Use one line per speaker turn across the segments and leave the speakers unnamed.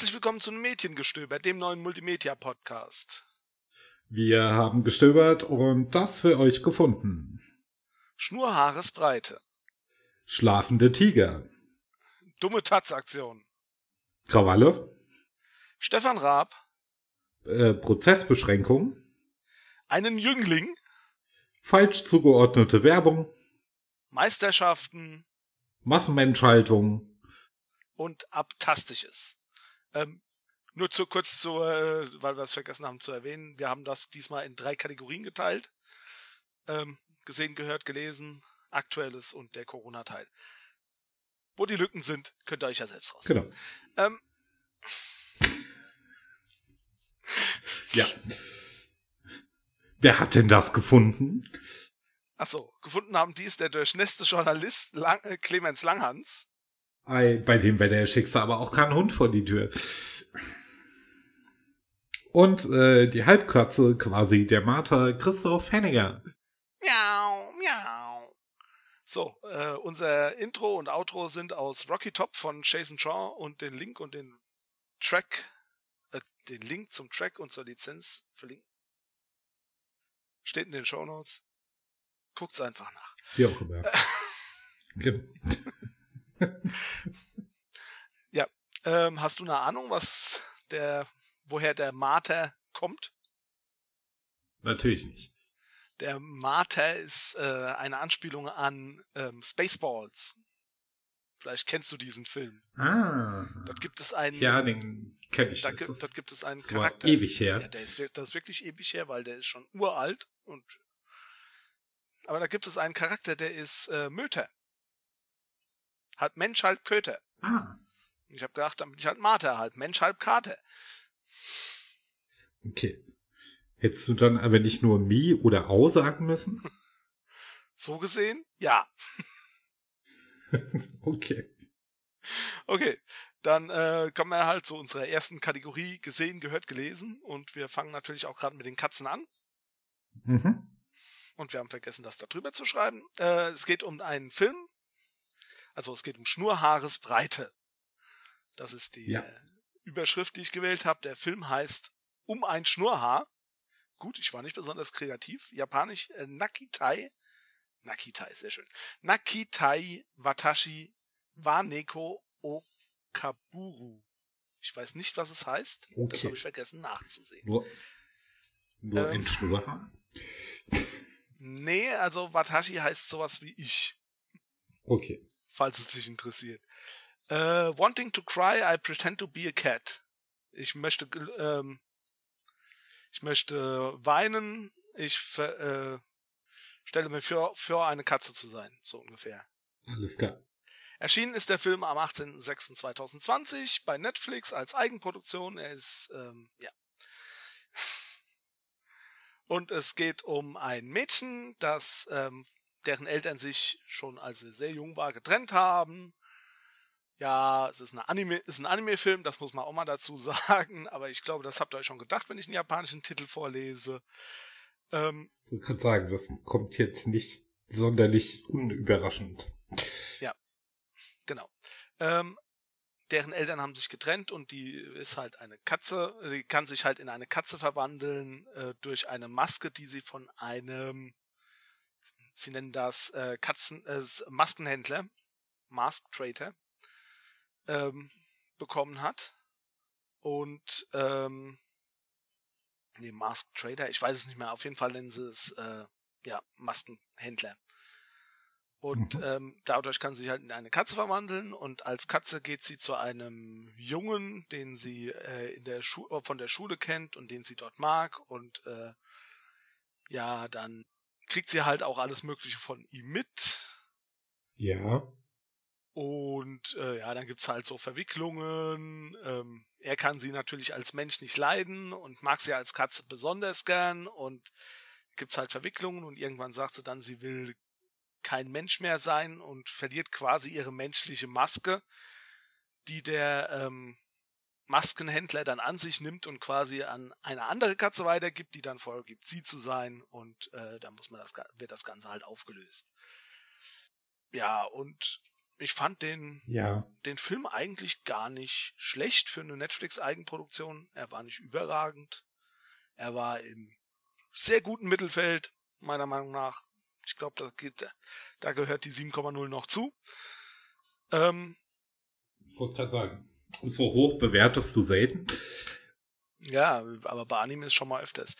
Herzlich willkommen zu Mädchengestöber, dem neuen Multimedia-Podcast.
Wir haben gestöbert und das für euch gefunden.
Schnurhaaresbreite.
Schlafende Tiger.
Dumme Tatzaktion.
Krawalle.
Stefan Raab.
Äh, Prozessbeschränkung.
Einen Jüngling.
Falsch zugeordnete Werbung.
Meisterschaften.
Massenmenschhaltung.
Und Abtastisches. Ähm, nur zu kurz zu, äh, weil wir es vergessen haben zu erwähnen, wir haben das diesmal in drei Kategorien geteilt. Ähm, gesehen, gehört, gelesen, aktuelles und der Corona-Teil. Wo die Lücken sind, könnt ihr euch ja selbst raus.
Genau.
Ähm,
ja. Wer hat denn das gefunden?
Achso, gefunden haben dies der durchnässte Journalist Lang äh, Clemens Langhans.
Ei, bei dem bei der schickst du aber auch keinen Hund vor die Tür. Und äh, die Halbkatze quasi, der Martha Christoph Henniger.
Miau, miau. So, äh, unser Intro und Outro sind aus Rocky Top von Jason Shaw und den Link und den Track, äh, den Link zum Track und zur Lizenz verlinken. Steht in den Show Notes. Guckt's einfach nach.
Wie auch immer. genau.
ja, ähm, hast du eine Ahnung, was der, woher der Mater kommt?
Natürlich nicht.
Der Mater ist äh, eine Anspielung an ähm, Spaceballs. Vielleicht kennst du diesen Film.
Ah.
Dort gibt es einen.
Ja, den kenne ich.
Da gibt, dort gibt es einen
das
Charakter.
Ewig her.
Ja, der ist, das ist wirklich ewig her, weil der ist schon uralt und. Aber da gibt es einen Charakter, der ist äh, Möter. Halb Mensch, halb Köter.
Ah.
Und ich habe gedacht, dann bin ich halt Mater, halb Mensch, halb Kater.
Okay. Hättest du dann aber nicht nur Mi oder Au sagen müssen?
So gesehen? Ja.
okay.
Okay, dann äh, kommen wir halt zu unserer ersten Kategorie gesehen, gehört, gelesen und wir fangen natürlich auch gerade mit den Katzen an.
Mhm.
Und wir haben vergessen, das da drüber zu schreiben. Äh, es geht um einen Film. Also es geht um Schnurhaaresbreite. Das ist die
Ja.
äh, Überschrift, die ich gewählt habe. Der Film heißt Um ein Schnurrhaar. Gut, ich war nicht besonders kreativ. Japanisch äh, Nakitai. Nakitai, sehr schön. Nakitai Watashi Waneko Okaburu. Ich weiß nicht, was es heißt. Das
Okay.
habe ich vergessen nachzusehen.
Nur, nur
Ähm.
ein Schnurrhaar?
Nee, also Watashi heißt sowas wie ich,
Okay.
Falls es dich interessiert. Äh, wanting to cry, I pretend to be a cat. Ich möchte, ähm, ich möchte weinen, ich ver, äh, stelle mir für, für eine Katze zu sein, so ungefähr.
Alles klar.
Erschienen ist der Film am 18.06.2020 bei Netflix als Eigenproduktion. Er ist, ähm, ja. Und es geht um ein Mädchen, das, ähm, deren Eltern sich schon als sie sehr jung war getrennt haben. Ja, es ist, eine Anime, ist ein Anime-Film, das muss man auch mal dazu sagen, aber ich glaube, das habt ihr euch schon gedacht, wenn ich einen japanischen Titel vorlese. Ähm,
Ich kann sagen, das kommt jetzt nicht sonderlich unüberraschend.
Genau. Ähm, deren Eltern haben sich getrennt und die ist halt eine Katze, die kann sich halt in eine Katze verwandeln äh, durch eine Maske, die sie von einem, sie nennen das äh, Katzen, äh, Maskenhändler, Mask Trader, ähm, bekommen hat. Und ähm, nee, Mask Trader, ich weiß es nicht mehr, auf jeden Fall nennen sie es äh, ja, Maskenhändler. Und
Mhm.
ähm, dadurch kann sie sich halt in eine Katze verwandeln und als Katze geht sie zu einem Jungen, den sie äh, in der Schu von der Schule kennt und den sie dort mag und äh, ja, dann kriegt sie halt auch alles Mögliche von ihm mit
Ja.
und äh, ja, dann gibt's halt so Verwicklungen. Ähm, er kann sie natürlich als Mensch nicht leiden und mag sie als Katze besonders gern und gibt's halt Verwicklungen und irgendwann sagt sie dann, sie will kein Mensch mehr sein und verliert quasi ihre menschliche Maske, die der ähm, Maskenhändler dann an sich nimmt und quasi an eine andere Katze weitergibt, die dann vorgibt, sie zu sein und äh, dann muss man das, wird das Ganze halt aufgelöst. Ja, und ich fand den,
Ja.
den Film eigentlich gar nicht schlecht für eine Netflix-Eigenproduktion. Er war nicht überragend. Er war im sehr guten Mittelfeld, meiner Meinung nach. Ich glaube, da gehört die 7,0 noch zu. Ähm,
Ich wollte gerade sagen. Und so hoch bewertest du selten.
ja, aber bei Anime ist schon mal öfters.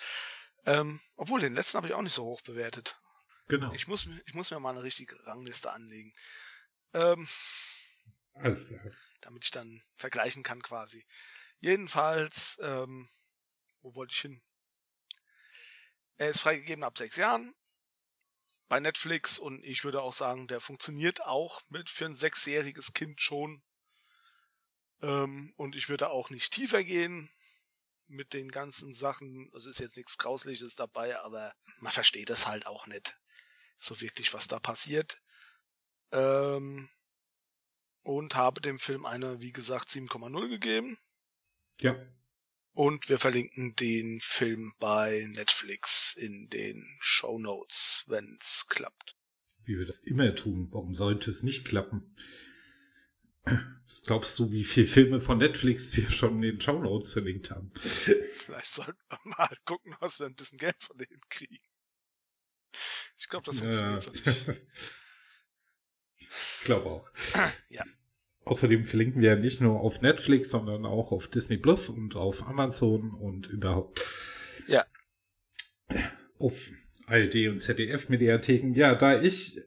Ähm, obwohl, den letzten habe ich auch nicht so hoch bewertet.
Genau.
Ich muss, ich muss mir mal eine richtige Rangliste anlegen. Ähm,
Alles klar.
damit ich dann vergleichen kann quasi. Jedenfalls, ähm, wo wollte ich hin? Er ist freigegeben ab sechs Jahren bei Netflix und ich würde auch sagen, der funktioniert auch mit für ein sechsjähriges Kind schon. Ähm, und ich würde auch nicht tiefer gehen mit den ganzen Sachen. Es ist jetzt nichts Grausliches dabei, aber man versteht es halt auch nicht so wirklich, was da passiert. Ähm, und habe dem Film eine, wie gesagt, 7,0 gegeben.
Ja.
Und wir verlinken den Film bei Netflix in den Show Notes, wenn's klappt.
Wie wir das immer tun. Warum sollte es nicht klappen? Was glaubst du, wie viele Filme von Netflix wir schon in den Shownotes verlinkt haben?
Vielleicht sollten wir mal gucken, was wir ein bisschen Geld von denen kriegen. Ich glaube, das funktioniert so nicht.
ich glaube auch.
Ja.
Außerdem verlinken wir ja nicht nur auf Netflix, sondern auch auf Disney Plus und auf Amazon und überhaupt.
Ja.
Auf ARD und ZDF Mediatheken. Ja, da ich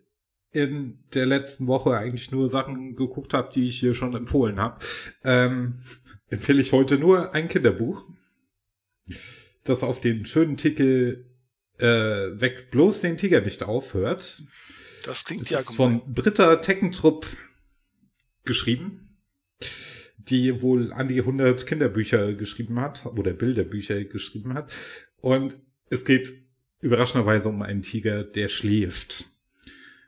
in der letzten Woche eigentlich nur Sachen geguckt habe, die ich hier schon empfohlen habe, ähm, empfehle ich heute nur ein Kinderbuch, das auf den schönen Titel äh, Weg bloß den Tiger nicht aufhört.
Das klingt
Das
ja
ist
gemein.
von Britta Teckentrupp geschrieben, die wohl an die 100 Kinderbücher geschrieben hat oder Bilderbücher geschrieben hat. Und es geht überraschenderweise um einen Tiger, der schläft.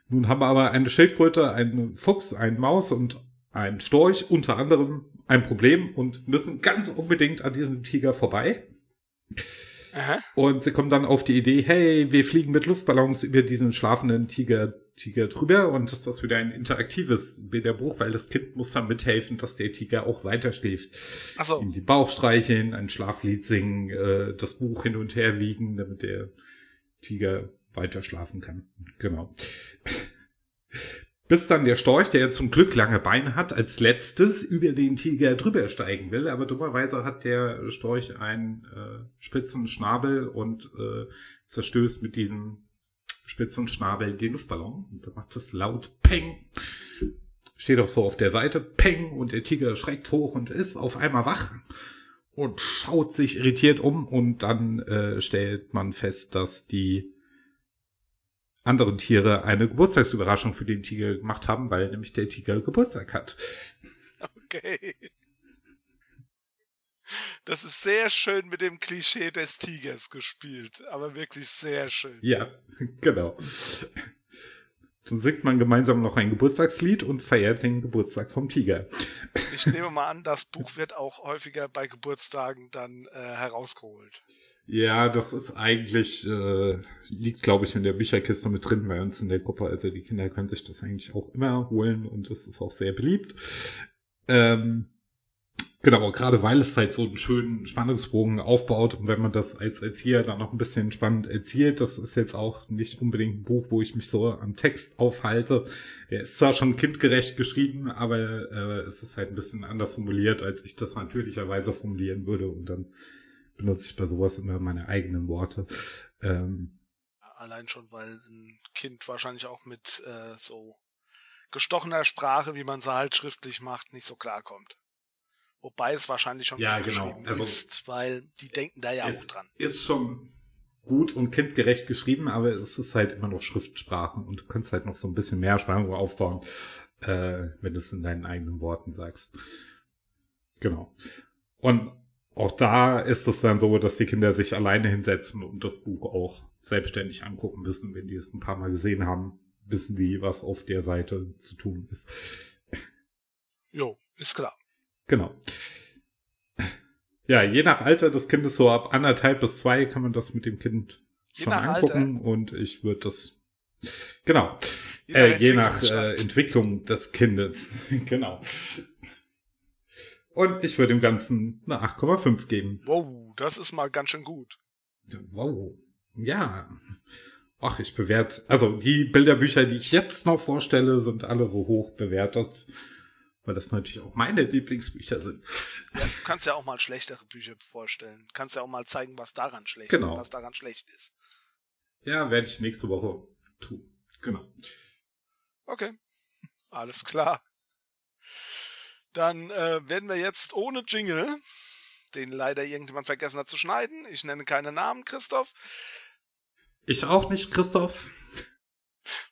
Nun haben wir aber eine Schildkröte, einen Fuchs, einen Maus und einen Storch unter anderem ein Problem und müssen ganz unbedingt an diesem Tiger vorbei.
Aha.
Und sie kommen dann auf die Idee, hey, wir fliegen mit Luftballons über diesen schlafenden Tiger, Tiger drüber und ist das wieder ein interaktives Bilderbuch, weil das Kind muss dann mithelfen, dass der Tiger auch weiter schläft.
Ach so.
Ihm den Bauch streicheln, ein Schlaflied singen, äh, das Buch hin und her wiegen, damit der Tiger weiter schlafen kann. Genau. Bis dann der Storch, der zum Glück lange Beine hat, als letztes über den Tiger drüber steigen will. Aber dummerweise hat der Storch einen äh, spitzen Schnabel und äh, zerstößt mit diesem spitzen Schnabel den Luftballon. Und da macht es laut Peng. Steht auch so auf der Seite, Peng, und der Tiger schreckt hoch und ist auf einmal wach und schaut sich irritiert um und dann äh, stellt man fest, dass die anderen Tiere eine Geburtstagsüberraschung für den Tiger gemacht haben, weil nämlich der Tiger Geburtstag hat.
Okay. Das ist sehr schön mit dem Klischee des Tigers gespielt, aber wirklich sehr schön.
Ja, genau. Dann singt man gemeinsam noch ein Geburtstagslied und feiert den Geburtstag vom Tiger.
Ich nehme mal an, das Buch wird auch häufiger bei Geburtstagen dann äh, herausgeholt.
Ja, das ist eigentlich, äh, liegt glaube ich in der Bücherkiste mit drin bei uns in der Gruppe. Also die Kinder können sich das eigentlich auch immer holen und es ist auch sehr beliebt. Ähm, genau, gerade weil es halt so einen schönen Spannungsbogen aufbaut und wenn man das als Erzieher dann noch ein bisschen spannend erzählt, das ist jetzt auch nicht unbedingt ein Buch, wo ich mich so am Text aufhalte. Er ist zwar schon kindgerecht geschrieben, aber äh, es ist halt ein bisschen anders formuliert, als ich das natürlicherweise formulieren würde und dann benutze ich bei sowas immer meine eigenen Worte. Ähm,
Allein schon, weil ein Kind wahrscheinlich auch mit äh, so gestochener Sprache, wie man sie halt schriftlich macht, nicht so klarkommt. Wobei es wahrscheinlich schon
Ja,
gut
genau.
geschrieben
Also-
ist, weil die denken da ja auch dran.
ist schon gut und kindgerecht geschrieben, aber es ist halt immer noch Schriftsprachen und du kannst halt noch so ein bisschen mehr Spannung aufbauen, äh, wenn du es in deinen eigenen Worten sagst. Genau. Und auch da ist es dann so, dass die Kinder sich alleine hinsetzen und das Buch auch selbstständig angucken müssen. Wenn die es ein paar Mal gesehen haben, wissen die, was auf der Seite zu tun ist.
Jo, ist klar.
Genau. Ja, je nach Alter des Kindes, so ab anderthalb bis zwei, kann man das mit dem Kind
Je
schon
nach
angucken. Und ich würde das Genau. Äh, je nach äh, Entwicklung des Kindes. genau. Und ich würde dem Ganzen eine 8,5 geben.
Wow, das ist mal ganz schön gut.
Wow. Ja. Ach, ich bewerte, also die Bilderbücher, die ich jetzt noch vorstelle, sind alle so hoch bewertet, weil das natürlich auch meine Lieblingsbücher sind.
Ja, du kannst ja auch mal schlechtere Bücher vorstellen. Du kannst ja auch mal zeigen, was daran schlecht,
genau.
was daran schlecht ist.
Ja, werde ich nächste Woche tun. Genau.
Okay, alles klar. Dann äh, werden wir jetzt ohne Jingle, den leider irgendjemand vergessen hat zu schneiden, ich nenne keine Namen, Christoph.
Ich auch nicht, Christoph.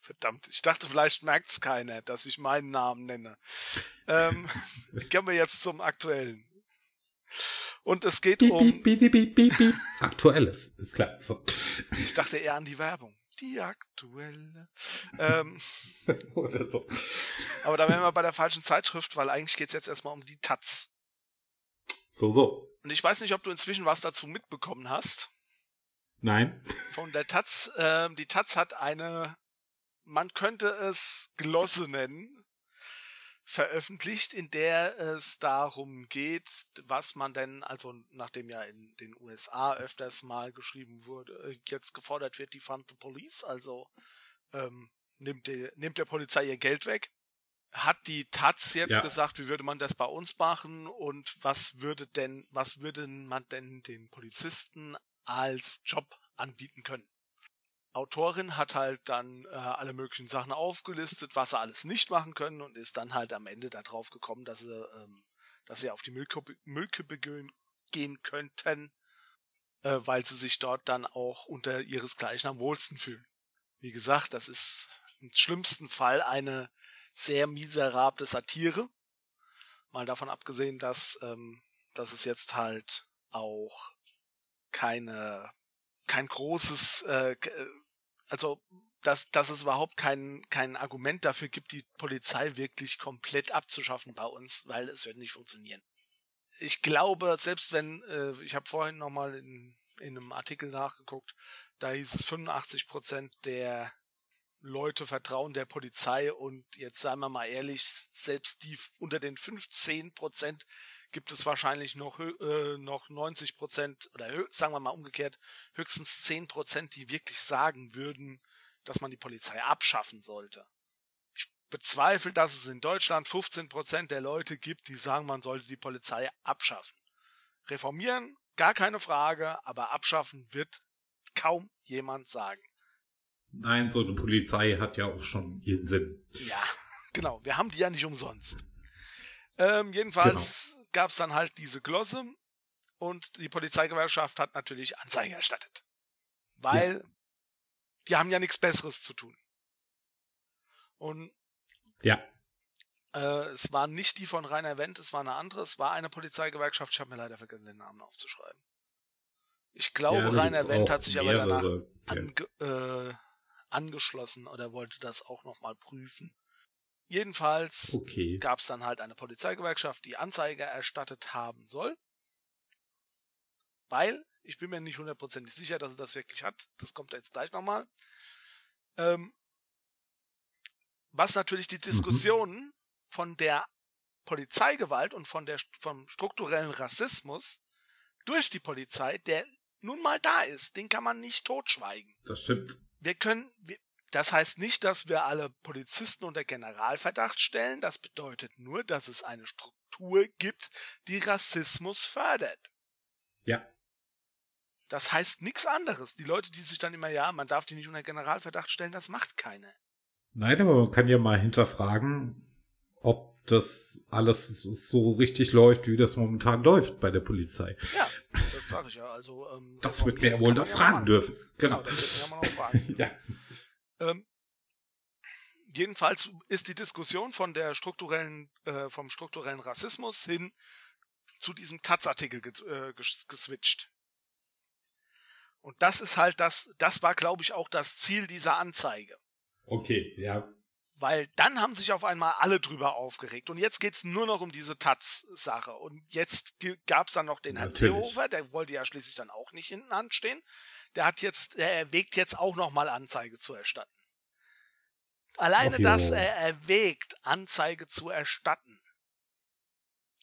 Verdammt, ich dachte, vielleicht merkt es keiner, dass ich meinen Namen nenne. Ähm, kommen wir jetzt zum Aktuellen. Und es geht
beep,
um.
Beep, beep, beep, beep, Aktuelles, ist klar. So.
Ich dachte eher an die Werbung. Die aktuelle. ähm,
Oder so.
Aber da wären wir bei der falschen Zeitschrift, weil eigentlich geht es jetzt erstmal um die Taz.
So, so.
Und ich weiß nicht, ob du inzwischen was dazu mitbekommen hast.
Nein.
Von der Taz. Äh, die Taz hat eine, man könnte es Glosse nennen, veröffentlicht, in der es darum geht, was man denn, also nachdem ja in den USA öfters mal geschrieben wurde, äh, jetzt gefordert wird, die Fund the Police, also ähm, nimmt, die, nimmt der Polizei ihr Geld weg. Hat die Taz jetzt ja. gesagt, wie würde man das bei uns machen und was würde denn, was würde man denn den Polizisten als Job anbieten können? Autorin hat halt dann äh, alle möglichen Sachen aufgelistet, was sie alles nicht machen können und ist dann halt am Ende darauf gekommen, dass sie, ähm, dass sie auf die Müllkippe, gehen könnten, äh, weil sie sich dort dann auch unter ihresgleichen am wohlsten fühlen. Wie gesagt, das ist im schlimmsten Fall eine sehr miserable Satire. Mal davon abgesehen, dass, ähm, dass es jetzt halt auch keine kein großes äh, also dass, dass es überhaupt kein, kein Argument dafür gibt, die Polizei wirklich komplett abzuschaffen bei uns, weil es wird nicht funktionieren. Ich glaube, selbst wenn, äh, ich habe vorhin nochmal in, in einem Artikel nachgeguckt, da hieß es 85 Prozent der Leute vertrauen der Polizei und jetzt seien wir mal ehrlich, selbst die unter den 15 Prozent gibt es wahrscheinlich noch, äh, noch 90 Prozent oder sagen wir mal umgekehrt, höchstens 10 Prozent, die wirklich sagen würden, dass man die Polizei abschaffen sollte. Ich bezweifle, dass es in Deutschland 15 Prozent der Leute gibt, die sagen, man sollte die Polizei abschaffen. Reformieren, gar keine Frage, aber abschaffen wird kaum jemand sagen.
Nein, so eine Polizei hat ja auch schon ihren Sinn.
Ja, genau. Wir haben die ja nicht umsonst. Ähm, jedenfalls genau. Gab es dann halt diese Glosse und die Polizeigewerkschaft hat natürlich Anzeige erstattet. Weil ja. die haben ja nichts Besseres zu tun. Und
ja.
Äh, es war nicht die von Rainer Wendt, es war eine andere, es war eine Polizeigewerkschaft, ich habe mir leider vergessen, den Namen aufzuschreiben. Ich glaube, ja, Rainer Wendt hat sich aber danach ange, äh, angeschlossen oder wollte das auch nochmal prüfen. Jedenfalls
okay.
gab es dann halt eine Polizeigewerkschaft, die Anzeige erstattet haben soll. Weil, ich bin mir nicht hundertprozentig sicher, dass er das wirklich hat. Das kommt jetzt gleich nochmal. Ähm, was natürlich die Diskussionen mhm. von der Polizeigewalt und von der, vom strukturellen Rassismus durch die Polizei, der nun mal da ist, den kann man nicht totschweigen.
Das stimmt
wir können, wir, das heißt nicht, dass wir alle Polizisten unter Generalverdacht stellen. Das bedeutet nur, dass es eine Struktur gibt, die Rassismus fördert.
Ja.
Das heißt nichts anderes. Die Leute, die sich dann immer, ja, man darf die nicht unter Generalverdacht stellen, das macht keine.
Nein, aber man kann ja mal hinterfragen, ob das alles so richtig läuft, wie das momentan läuft bei der Polizei.
Ja, das sage ich ja. Also ähm,
das wird mir ja wohl noch fragen dürfen. Genau. genau das
wird mir ja mal noch fragen. ja. Ähm, jedenfalls ist die Diskussion von der strukturellen, äh, vom strukturellen Rassismus hin zu diesem Taz-Artikel äh, geswitcht. Und das ist halt das, das war, glaube ich, auch das Ziel dieser Anzeige.
Okay, ja.
Weil dann haben sich auf einmal alle drüber aufgeregt. Und jetzt geht's nur noch um diese Taz-Sache. Und jetzt gab's dann noch den Herrn Seehofer, der wollte ja schließlich dann auch nicht hinten anstehen. Der hat jetzt, der erwägt jetzt auch nochmal Anzeige zu erstatten. Alleine, dass er erwägt, Anzeige zu erstatten.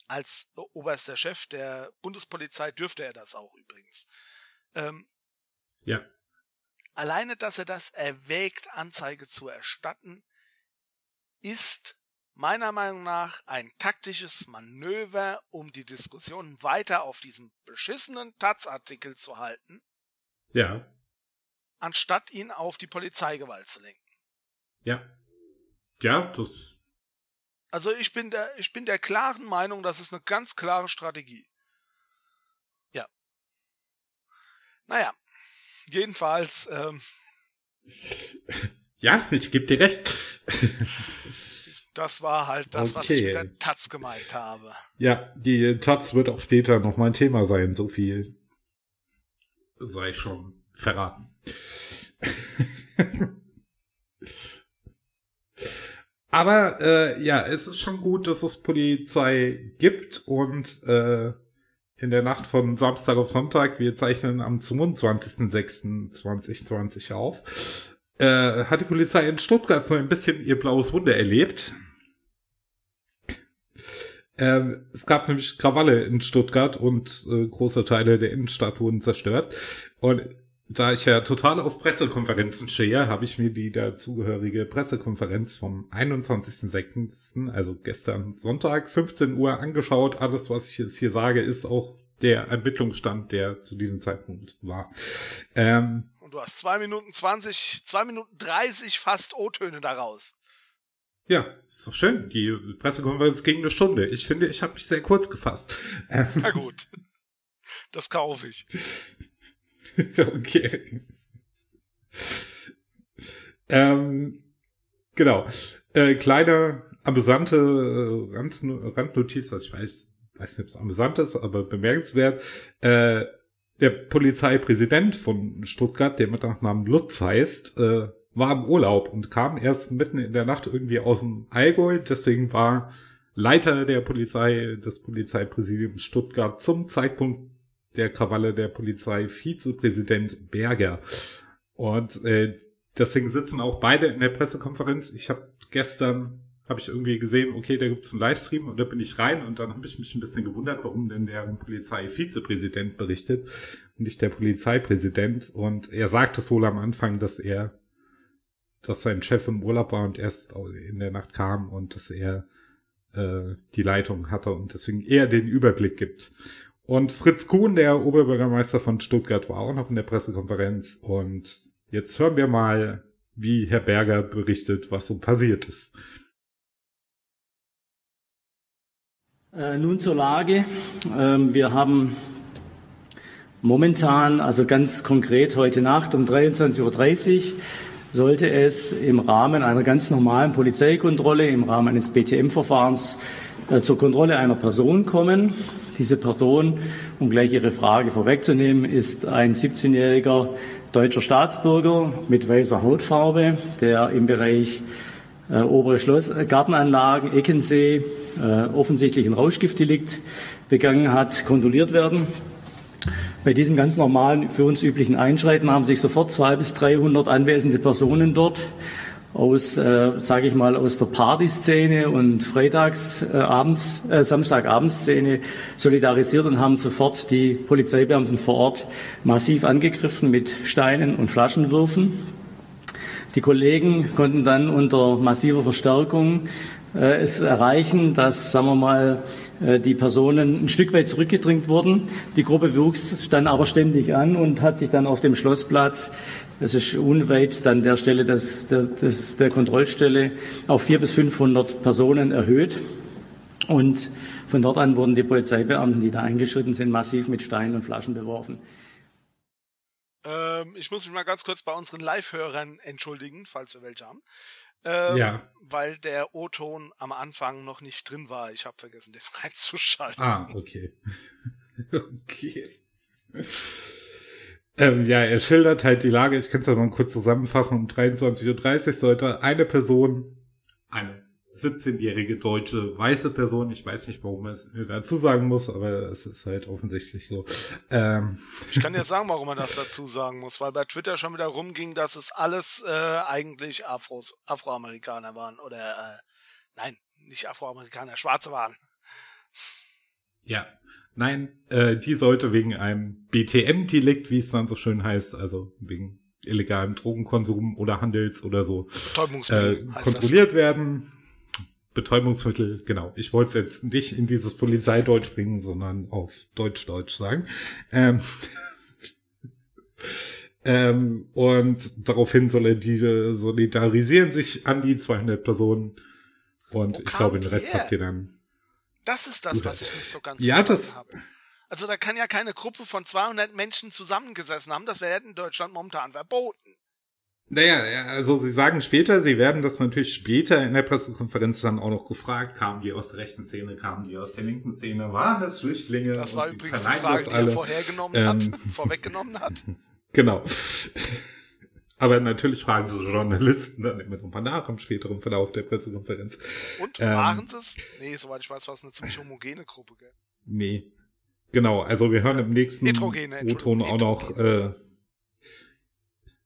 Als oberster Chef der Bundespolizei dürfte er das auch übrigens. Ähm,
ja.
Alleine, dass er das erwägt, Anzeige zu erstatten, ist meiner Meinung nach ein taktisches Manöver, um die Diskussion weiter auf diesem beschissenen Taz-Artikel zu halten.
Ja.
Anstatt ihn auf die Polizeigewalt zu lenken.
Ja. Ja, das.
Also ich bin der, ich bin der klaren Meinung, das ist eine ganz klare Strategie. Ja. Naja. Jedenfalls, ähm,
Ja, ich gebe dir recht.
Das war halt das, okay. was ich mit der Taz gemeint habe.
Ja, die Taz wird auch später noch mal ein Thema sein, so viel sei schon verraten. Aber äh, ja, es ist schon gut, dass es Polizei gibt und äh, in der Nacht von Samstag auf Sonntag, wir zeichnen am 22.06.2020 auf, äh, hat die Polizei in Stuttgart so ein bisschen ihr blaues Wunder erlebt. Ähm, es gab nämlich Krawalle in Stuttgart und äh, große Teile der Innenstadt wurden zerstört. Und da ich ja total auf Pressekonferenzen stehe, habe ich mir die dazugehörige Pressekonferenz vom 21.06., also gestern Sonntag, 15 Uhr angeschaut. Alles, was ich jetzt hier sage, ist auch der Ermittlungsstand, der zu diesem Zeitpunkt war. Ähm,
Und du hast zwei Minuten 20, zwei Minuten 30 fast O-Töne daraus.
Ja, ist doch schön. Die Pressekonferenz ging eine Stunde. Ich finde, ich habe mich sehr kurz gefasst.
Ähm, Na gut. Das kaufe ich.
okay. Ähm, genau. Äh, kleine, amüsante äh, Randnotiz, also ich weiß, weiß nicht, ob es amüsant ist, aber bemerkenswert. Äh, der Polizeipräsident von Stuttgart, der mit Nachnamen Lutz heißt, äh, war im Urlaub und kam erst mitten in der Nacht irgendwie aus dem Allgäu. Deswegen war Leiter der Polizei, des Polizeipräsidiums Stuttgart zum Zeitpunkt der Krawalle der Polizei Vizepräsident Berger. Und äh, deswegen sitzen auch beide in der Pressekonferenz. Ich habe gestern habe ich irgendwie gesehen, okay, da gibt's einen Livestream und da bin ich rein und dann habe ich mich ein bisschen gewundert, warum denn der Polizeivizepräsident berichtet und nicht der Polizeipräsident. Und er sagt es wohl am Anfang, dass er, dass sein Chef im Urlaub war und erst in der Nacht kam und dass er äh, die Leitung hatte und deswegen eher den Überblick gibt. Und Fritz Kuhn, der Oberbürgermeister von Stuttgart, war auch noch in der Pressekonferenz. Und jetzt hören wir mal, wie Herr Berger berichtet, was so passiert ist.
Äh, nun zur Lage. Ähm, wir haben momentan, also ganz konkret heute Nacht um 23.30 Uhr, sollte es im Rahmen einer ganz normalen Polizeikontrolle, im Rahmen eines BTM-Verfahrens äh, zur Kontrolle einer Person kommen. Diese Person, um gleich Ihre Frage vorwegzunehmen, ist ein 17-jähriger deutscher Staatsbürger mit weißer Hautfarbe, der im Bereich äh, obere Schloss, äh, Gartenanlagen, Eckensee, äh, offensichtlich ein Rauschgiftdelikt begangen hat, kontrolliert werden. Bei diesem ganz normalen, für uns üblichen Einschreiten haben sich sofort zwei bis 300 anwesende Personen dort aus, äh, sage ich mal, aus der Partyszene und Freitagsabends, äh, äh, Samstagabendszene solidarisiert und haben sofort die Polizeibeamten vor Ort massiv angegriffen mit Steinen und Flaschenwürfen. Die Kollegen konnten dann unter massiver Verstärkung äh, es erreichen, dass, sagen wir mal, die Personen ein Stück weit zurückgedrängt wurden. Die Gruppe wuchs dann aber ständig an und hat sich dann auf dem Schlossplatz das ist unweit dann der Stelle des, der, des, der Kontrollstelle auf 400 bis 500 Personen erhöht. Und von dort an wurden die Polizeibeamten, die da eingeschritten sind, massiv mit Steinen und Flaschen beworfen.
Ähm, ich muss mich mal ganz kurz bei unseren Live-Hörern entschuldigen, falls wir welche haben. Ähm,
ja.
Weil der O-Ton am Anfang noch nicht drin war. Ich habe vergessen, den reinzuschalten.
Ah, okay. okay. Ähm, ja, er schildert halt die Lage, ich kann es ja noch kurz zusammenfassen, um 23.30 Uhr sollte eine Person, eine 17-jährige deutsche weiße Person. Ich weiß nicht, warum man es dazu sagen muss, aber es ist halt offensichtlich so. Ähm.
Ich kann dir sagen, warum man das dazu sagen muss, weil bei Twitter schon wieder rumging, dass es alles äh, eigentlich Afros, Afroamerikaner waren oder äh, nein, nicht Afroamerikaner, Schwarze waren.
Ja, nein, äh, die sollte wegen einem BTM-Delikt, wie es dann so schön heißt, also wegen illegalem Drogenkonsum oder Handels oder so äh, kontrolliert das. werden. Betäubungsmittel, genau. Ich wollte es jetzt nicht in dieses Polizeideutsch bringen, sondern auf Deutsch-Deutsch sagen. Ähm, ähm, und daraufhin soll diese solidarisieren sich an die 200 Personen. Und Wo ich glaube, den Rest habt ihr dann.
Das ist das, was ich nicht so ganz
ja, das, habe.
Also da kann ja keine Gruppe von 200 Menschen zusammengesessen haben. Das wäre in Deutschland momentan verboten.
Naja, also sie sagen später, sie werden das natürlich später in der Pressekonferenz dann auch noch gefragt, kamen die aus der rechten Szene, kamen die aus der linken Szene, waren das Flüchtlinge?
Das war übrigens die Frage, die er vorhergenommen ähm, hat, vorweggenommen hat.
Genau. Aber natürlich fragen sie Journalisten dann immer nochmal nach im späteren Verlauf der Pressekonferenz.
Und, ähm, waren sie es? Nee, soweit ich weiß, war es eine ziemlich homogene Gruppe, gell?
Nee. Genau, also wir hören im nächsten O-Ton auch noch, äh,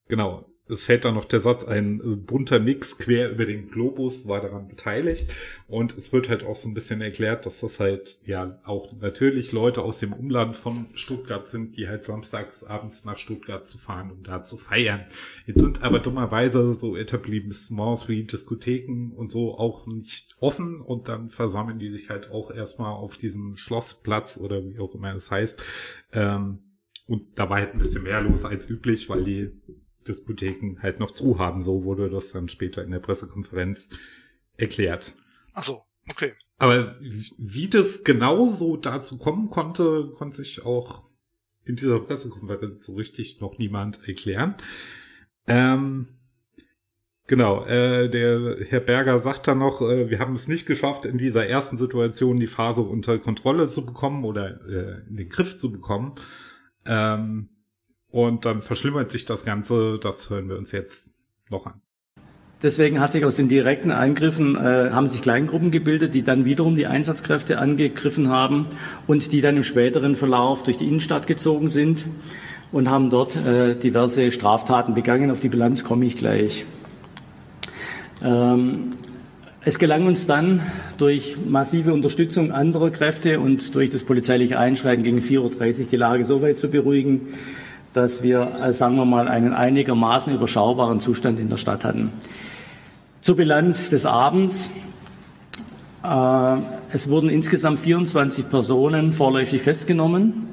genau, es fällt dann noch der Satz, ein äh, bunter Mix quer über den Globus war daran beteiligt. Und es wird halt auch so ein bisschen erklärt, dass das halt ja auch natürlich Leute aus dem Umland von Stuttgart sind, die halt samstags abends nach Stuttgart zu fahren, um da zu feiern. Jetzt sind aber dummerweise so Etablissements wie Diskotheken und so auch nicht offen und dann versammeln die sich halt auch erstmal auf diesem Schlossplatz oder wie auch immer es heißt. Ähm, und da war halt ein bisschen mehr los als üblich, weil die Diskotheken halt noch zu haben. So wurde das dann später in der Pressekonferenz erklärt.
Ach so, okay.
Aber wie das genau so dazu kommen konnte, konnte sich auch in dieser Pressekonferenz so richtig noch niemand erklären. Ähm, genau, äh, der Herr Berger sagt dann noch, äh, wir haben es nicht geschafft, in dieser ersten Situation die Phase unter Kontrolle zu bekommen oder äh, in den Griff zu bekommen. Ähm, und dann verschlimmert sich das Ganze. Das hören wir uns jetzt noch an.
Deswegen hat sich aus den direkten Eingriffen äh, haben sich Kleingruppen gebildet, die dann wiederum die Einsatzkräfte angegriffen haben und die dann im späteren Verlauf durch die Innenstadt gezogen sind und haben dort äh, diverse Straftaten begangen. Auf die Bilanz komme ich gleich. Ähm, es gelang uns dann durch massive Unterstützung anderer Kräfte und durch das polizeiliche Einschreiten gegen 4.30 Uhr die Lage so weit zu beruhigen, dass wir, äh, sagen wir mal, einen einigermaßen überschaubaren Zustand in der Stadt hatten. Zur Bilanz des Abends. Äh, es wurden insgesamt 24 Personen vorläufig festgenommen.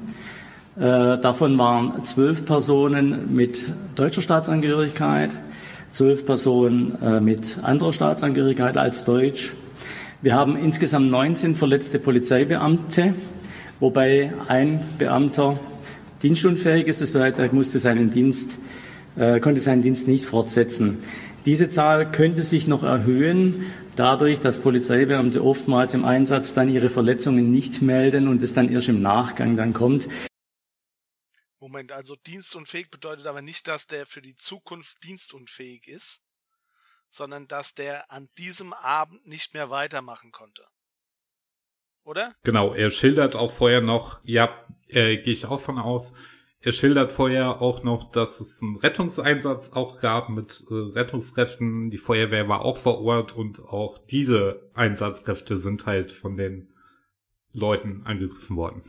Äh, davon waren zwölf Personen mit deutscher Staatsangehörigkeit, zwölf Personen mit anderer Staatsangehörigkeit als Deutsch. Wir haben insgesamt 19 verletzte Polizeibeamte, wobei ein Beamter dienstunfähig ist. Das bedeutet, er musste seinen Dienst, äh, konnte seinen Dienst nicht fortsetzen. Diese Zahl könnte sich noch erhöhen, dadurch, dass Polizeibeamte oftmals im Einsatz dann ihre Verletzungen nicht melden und es dann erst im Nachgang dann kommt.
Moment, also dienstunfähig bedeutet aber nicht, dass der für die Zukunft dienstunfähig ist, sondern dass der an diesem Abend nicht mehr weitermachen konnte oder?
Genau, er schildert auch vorher noch, ja, äh, gehe ich auch von aus, er schildert vorher auch noch, dass es einen Rettungseinsatz auch gab mit äh, Rettungskräften. Die Feuerwehr war auch vor Ort und auch diese Einsatzkräfte sind halt von den Leuten angegriffen worden.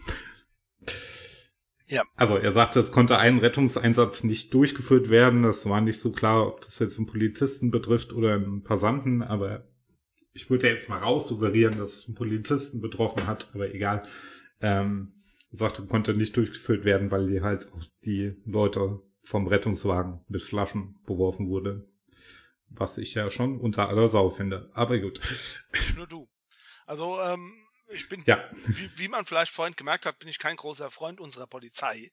Ja. Also er sagte, es konnte ein Rettungseinsatz nicht durchgeführt werden. Das war nicht so klar, ob das jetzt einen Polizisten betrifft oder einen Passanten, aber ich würde jetzt mal raus suggerieren, dass es einen Polizisten betroffen hat, aber egal. Ähm, sagte, konnte nicht durchgeführt werden, weil die halt auch die Leute vom Rettungswagen mit Flaschen beworfen wurde. Was ich ja schon unter aller Sau finde. Aber gut.
Nicht nur du. Also, ähm, ich bin, ja. wie, wie man vielleicht vorhin gemerkt hat, bin ich kein großer Freund unserer Polizei.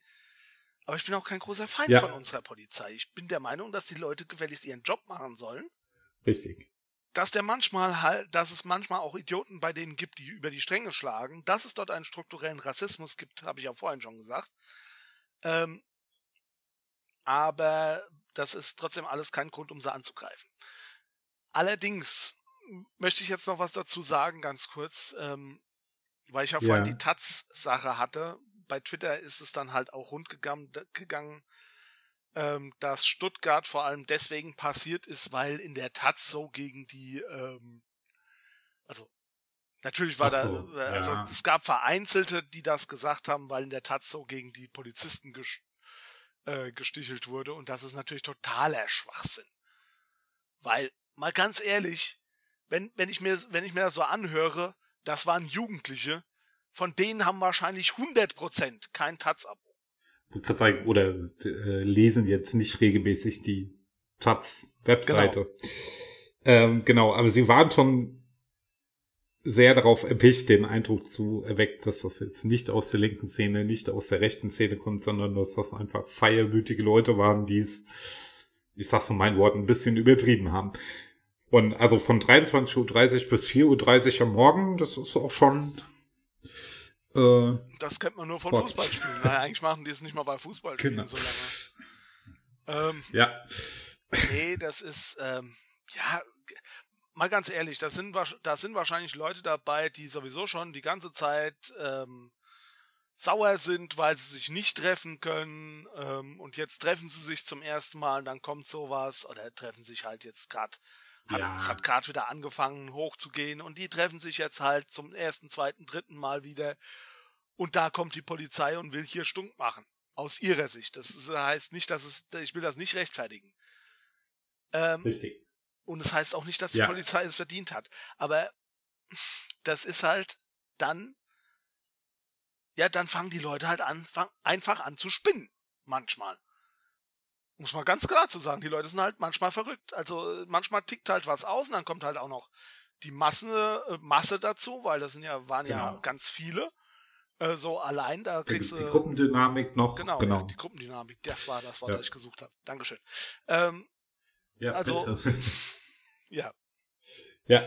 Aber ich bin auch kein großer Feind ja. von unserer Polizei. Ich bin der Meinung, dass die Leute gefälligst ihren Job machen sollen.
Richtig
dass der manchmal halt, dass es manchmal auch Idioten bei denen gibt, die über die Stränge schlagen, dass es dort einen strukturellen Rassismus gibt, habe ich ja vorhin schon gesagt. Ähm, aber das ist trotzdem alles kein Grund, um sie anzugreifen. Allerdings möchte ich jetzt noch was dazu sagen, ganz kurz, ähm, weil ich ja
Ja.
vorhin die Taz-Sache hatte. Bei Twitter ist es dann halt auch rund gegangen ähm, dass Stuttgart vor allem deswegen passiert ist, weil in der Taz so gegen die, ähm, also natürlich war
so,
da, äh, also
ja.
es gab Vereinzelte, die das gesagt haben, weil in der Taz so gegen die Polizisten ges äh, gestichelt wurde und das ist natürlich totaler Schwachsinn. Weil, mal ganz ehrlich, wenn, wenn ich mir, wenn ich mir das so anhöre, das waren Jugendliche, von denen haben wahrscheinlich 100% kein Taz-Abo.
Gerade sagen, oder äh, lesen jetzt nicht regelmäßig die Taz-Webseite. Ähm, genau, aber sie waren schon sehr darauf erpicht, den Eindruck zu erwecken, dass das jetzt nicht aus der linken Szene, nicht aus der rechten Szene kommt, sondern dass das einfach feierwütige Leute waren, die es, ich sag's so mein Wort, ein bisschen übertrieben haben. Und also von 23.30 Uhr bis 4.30 Uhr am Morgen, das ist auch schon äh,
Das kennt man nur von
Gott.
Fußballspielen. Naja, eigentlich machen die es nicht mal bei Fußballspielen
Genau.
so lange. Ähm,
ja.
nee, das ist, ähm, ja, mal ganz ehrlich, das sind, da sind wahrscheinlich Leute dabei, die sowieso schon die ganze Zeit ähm, sauer sind, weil sie sich nicht treffen können ähm, und jetzt treffen sie sich zum ersten Mal und dann kommt sowas oder treffen sich halt jetzt gerade hat,
Ja.
es hat gerade wieder angefangen hochzugehen und die treffen sich jetzt halt zum ersten, zweiten, dritten Mal wieder und da kommt die Polizei und will hier stunk machen. Aus ihrer Sicht. Das ist- heißt nicht, dass es, ich will das nicht rechtfertigen. Ähm,
Richtig.
und es heißt auch nicht, dass die
Ja.
Polizei es verdient hat. Aber das ist halt dann, ja, dann fangen die Leute halt an, fang, einfach an zu spinnen. Manchmal. Muss man ganz klar zu sagen. Die Leute sind halt manchmal verrückt. Also äh, manchmal tickt halt was aus und dann kommt halt auch noch die Masse, äh, Masse dazu, weil das sind ja, waren ja
Genau.
ganz viele. Äh, so allein, da kriegst
gibt's die
du.
Gruppendynamik noch.
Genau,
genau.
Ja, die Gruppendynamik, das war das Wort,
Ja.
das ich gesucht habe. Dankeschön. Ähm,
Ja,
Also-
bitte.
ja,
ja.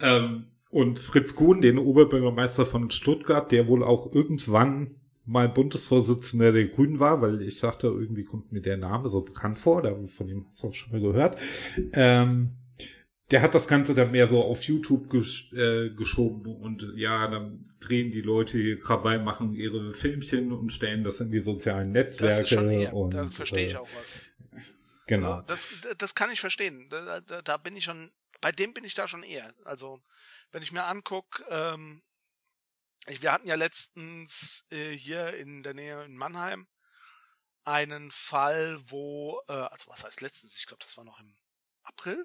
Ähm, und Fritz Kuhn, den Oberbürgermeister von Stuttgart, der wohl auch irgendwann mal Bundesvorsitzender der Grünen war, weil ich dachte, irgendwie kommt mir der Name so bekannt vor, da von dem hast du auch schon mal gehört. Ähm, der hat das Ganze dann mehr so auf YouTube gesch äh, geschoben und ja, dann drehen die Leute hier Krawall, machen ihre Filmchen und stellen das in die sozialen Netzwerke.
das ist schon eher,
und,
da verstehe ich
äh,
auch was.
Genau.
Ja, das, das kann ich verstehen. Da, da, da bin ich schon, bei dem bin ich da schon eher. Also, wenn ich mir anguck, ähm, wir hatten ja letztens äh, hier in der Nähe in Mannheim einen Fall, wo, äh, also was heißt letztens? Ich glaube, das war noch im April.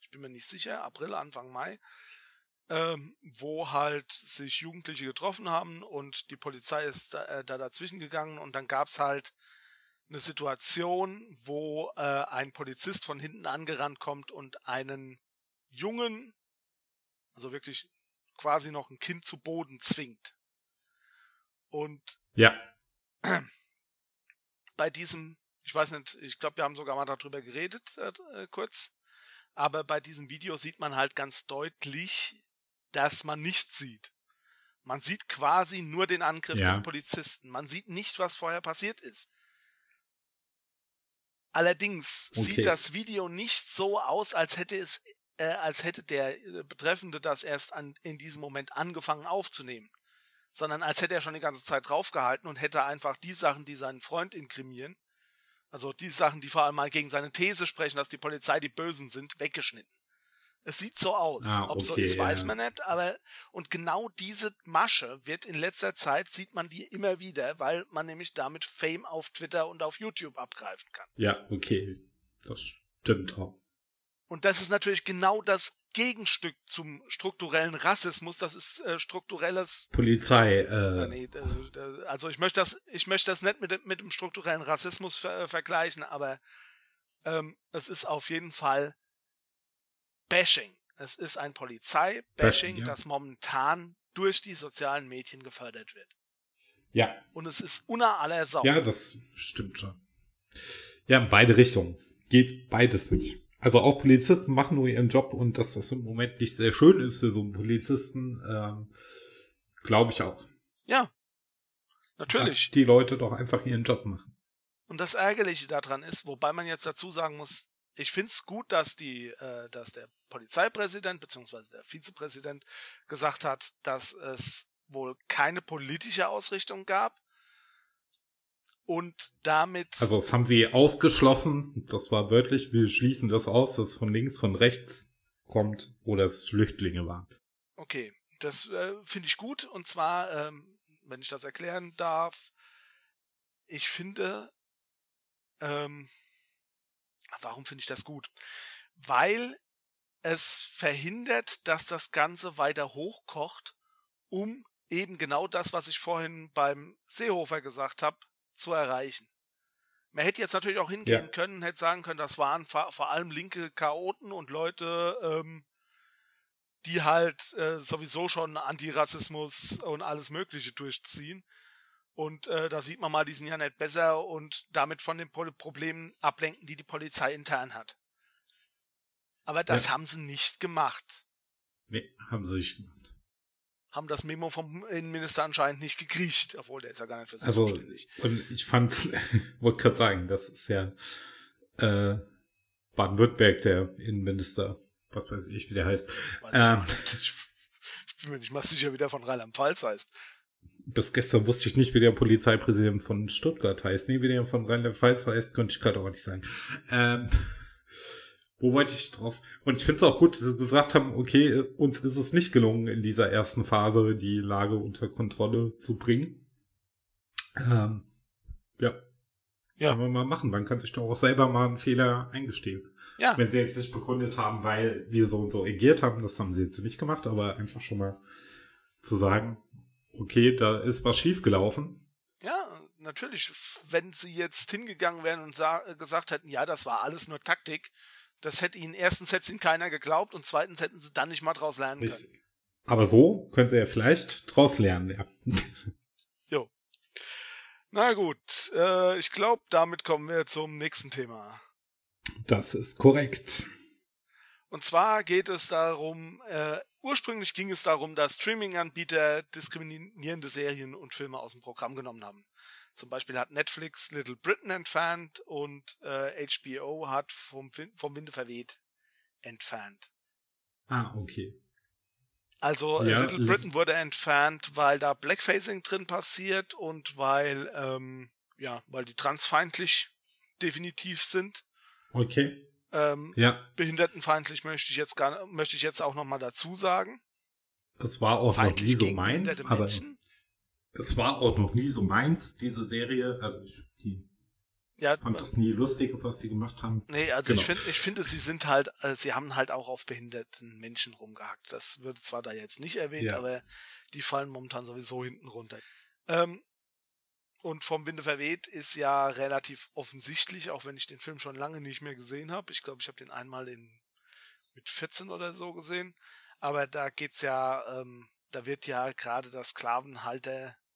Ich bin mir nicht sicher, April, Anfang Mai, ähm, wo halt sich Jugendliche getroffen haben und die Polizei ist da, äh, da dazwischen gegangen und dann gab's halt eine Situation, wo äh, ein Polizist von hinten angerannt kommt und einen Jungen, also wirklich quasi noch ein Kind zu Boden zwingt. Und
Ja.
bei diesem, ich weiß nicht, ich glaube, wir haben sogar mal darüber geredet, äh, äh, kurz, aber bei diesem Video sieht man halt ganz deutlich, dass man nichts sieht. Man sieht quasi nur den Angriff
Ja.
des Polizisten. Man sieht nicht, was vorher passiert ist. Allerdings
Okay.
sieht das Video nicht so aus, als hätte es, äh, als hätte der äh, Betreffende das erst an, in diesem Moment angefangen aufzunehmen, sondern als hätte er schon die ganze Zeit draufgehalten und hätte einfach die Sachen, die seinen Freund inkrimieren, also die Sachen, die vor allem mal gegen seine These sprechen, dass die Polizei die Bösen sind, weggeschnitten. Es sieht so aus.
Ah,
Ob so
okay,
ist, weiß
ja.
man nicht, aber und genau diese Masche wird in letzter Zeit sieht man die immer wieder, weil man nämlich damit Fame auf Twitter und auf YouTube abgreifen kann.
Ja, okay. Das stimmt auch.
Und das ist natürlich genau das Gegenstück zum strukturellen Rassismus. Das ist äh, strukturelles.
Polizei,
Äh,
äh,
nee, äh, also ich möchte das, ich möchte das nicht mit, dem- mit dem strukturellen Rassismus ver vergleichen, aber ähm, es ist auf jeden Fall Bashing. Es ist ein Polizei-Bashing,
Bashing, ja.
das momentan durch die sozialen Medien gefördert wird.
ja,
Und es ist unter aller Sau.
ja, das stimmt schon. Ja, in beide Richtungen. Geht beides nicht. Also auch Polizisten machen nur ihren Job und dass das im Moment nicht sehr schön ist für so einen Polizisten, ähm, glaube ich auch.
ja. Natürlich.
Dass die Leute doch einfach ihren Job machen.
Und das Ärgerliche daran ist, wobei man jetzt dazu sagen muss, ich finde es gut, dass die, äh, dass der Polizeipräsident bzw. der Vizepräsident gesagt hat, dass es wohl keine politische Ausrichtung gab und damit.
Also das haben sie ausgeschlossen. Das war wörtlich, wir schließen das aus, dass von links, von rechts kommt oder es Flüchtlinge waren.
Okay, das äh, finde ich gut. Und zwar, ähm, wenn ich das erklären darf, ich finde, ähm, warum finde ich das gut? Weil es verhindert, dass das Ganze weiter hochkocht, um eben genau das, was ich vorhin beim Seehofer gesagt habe, zu erreichen. Man hätte jetzt natürlich auch hingehen ja. können, hätte sagen können, das waren vor allem linke Chaoten und Leute, ähm, die halt äh, sowieso schon Antirassismus und alles Mögliche durchziehen. Und äh, da sieht man mal, die sind ja nicht besser und damit von den Problemen ablenken, die die Polizei intern hat. Aber das ja. haben sie nicht gemacht.
Nee, haben sie nicht gemacht.
Haben das Memo vom Innenminister anscheinend nicht gekriegt, obwohl der ist ja gar nicht für sich
also, zuständig. Und ich fand, wollte gerade sagen, das ist ja äh, Baden-Württemberg, der Innenminister, was weiß ich, wie der heißt. Ähm,
ich, ich bin mir nicht mal sicher, wie der von Rheinland-Pfalz heißt
bis gestern wusste ich nicht, wie der Polizeipräsident von Stuttgart heißt. Nee, wie der von Rheinland-Pfalz heißt, könnte ich gerade auch nicht sagen. Ähm, wo wollte ich drauf? Und ich finde es auch gut, dass sie gesagt haben, okay, uns ist es nicht gelungen, in dieser ersten Phase die Lage unter Kontrolle zu bringen. Ähm, ja. Ja. Kann man mal machen. Man kann sich doch auch selber mal einen Fehler eingestehen. Ja. Wenn sie jetzt nicht begründet haben, weil wir so und so agiert haben, das haben sie jetzt nicht gemacht, aber einfach schon mal zu sagen, okay, da ist was schiefgelaufen.
Ja, natürlich. Wenn sie jetzt hingegangen wären und gesagt hätten, ja, das war alles nur Taktik, das hätte ihnen erstens hätte ihnen keiner geglaubt und zweitens hätten sie dann nicht mal draus lernen Richtig. können.
Aber so könnte er vielleicht draus lernen, ja.
jo. Na gut, äh, ich glaube, damit kommen wir zum nächsten Thema.
Das ist korrekt.
Und zwar geht es darum, äh, ursprünglich ging es darum, dass Streaming-Anbieter diskriminierende Serien und Filme aus dem Programm genommen haben. Zum Beispiel hat Netflix Little Britain entfernt und äh, HBO hat vom, vom Winde verweht entfernt.
Ah, okay.
Also äh, ja, Little Britain wurde entfernt, weil da Blackfacing drin passiert und weil ähm, ja, weil die transfeindlich definitiv sind.
Okay.
Ähm, ja. Behindertenfeindlich möchte ich jetzt gar, möchte ich jetzt auch noch mal dazu sagen.
Es war auch noch nie so meins, aber es war auch noch nie so meins, diese Serie. Also ich die ja, fand das nie lustig, was die gemacht haben.
Nee, also genau. ich finde, ich finde, sie sind halt, äh, sie haben halt auch auf behinderten Menschen rumgehackt. Das wird zwar da jetzt nicht erwähnt, ja. aber die fallen momentan sowieso hinten runter. Ähm, und vom Winde verweht ist ja relativ offensichtlich, auch wenn ich den Film schon lange nicht mehr gesehen habe. Ich glaube, ich habe den einmal in mit 14 oder so gesehen. Aber da geht's ja, ähm, da wird ja gerade das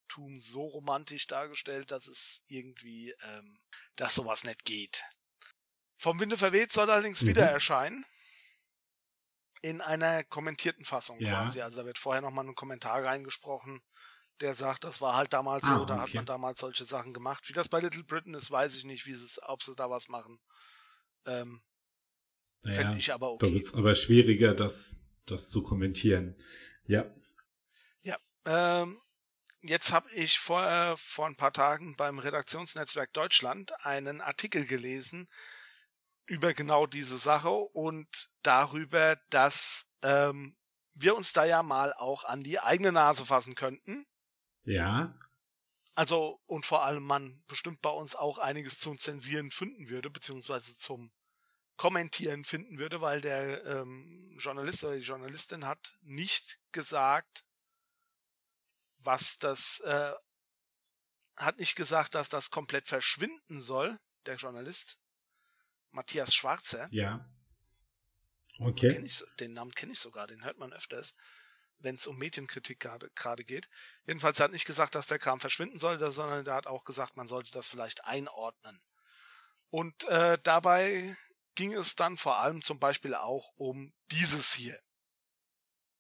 Sklavenhaltertum so romantisch dargestellt, dass es irgendwie, ähm, dass sowas nicht geht. Vom Winde verweht soll allerdings mhm. wieder erscheinen. In einer kommentierten Fassung ja. quasi. Also da wird vorher nochmal ein Kommentar reingesprochen der sagt, das war halt damals ah, so, da okay. hat man damals solche Sachen gemacht. Wie das bei Little Britain ist, weiß ich nicht, wie es, ob sie da was machen. Ähm,
naja, Fände ich aber okay. Da wird aber schwieriger, das, das zu kommentieren. Ja.
Ja. Ähm, jetzt habe ich vor, äh, vor ein paar Tagen beim Redaktionsnetzwerk Deutschland einen Artikel gelesen über genau diese Sache und darüber, dass ähm, wir uns da ja mal auch an die eigene Nase fassen könnten
ja.
Also, und vor allem man bestimmt bei uns auch einiges zum Zensieren finden würde, beziehungsweise zum Kommentieren finden würde, weil der ähm, Journalist oder die Journalistin hat nicht gesagt, was das, äh, hat nicht gesagt, dass das komplett verschwinden soll, der Journalist. Matthias Schwarzer.
Ja. Okay.
Den, ich, den Namen kenne ich sogar, den hört man öfters wenn es um Medienkritik gerade geht. Jedenfalls hat nicht gesagt, dass der Kram verschwinden sollte, sondern der hat auch gesagt, man sollte das vielleicht einordnen. Und äh, dabei ging es dann vor allem zum Beispiel auch um dieses hier.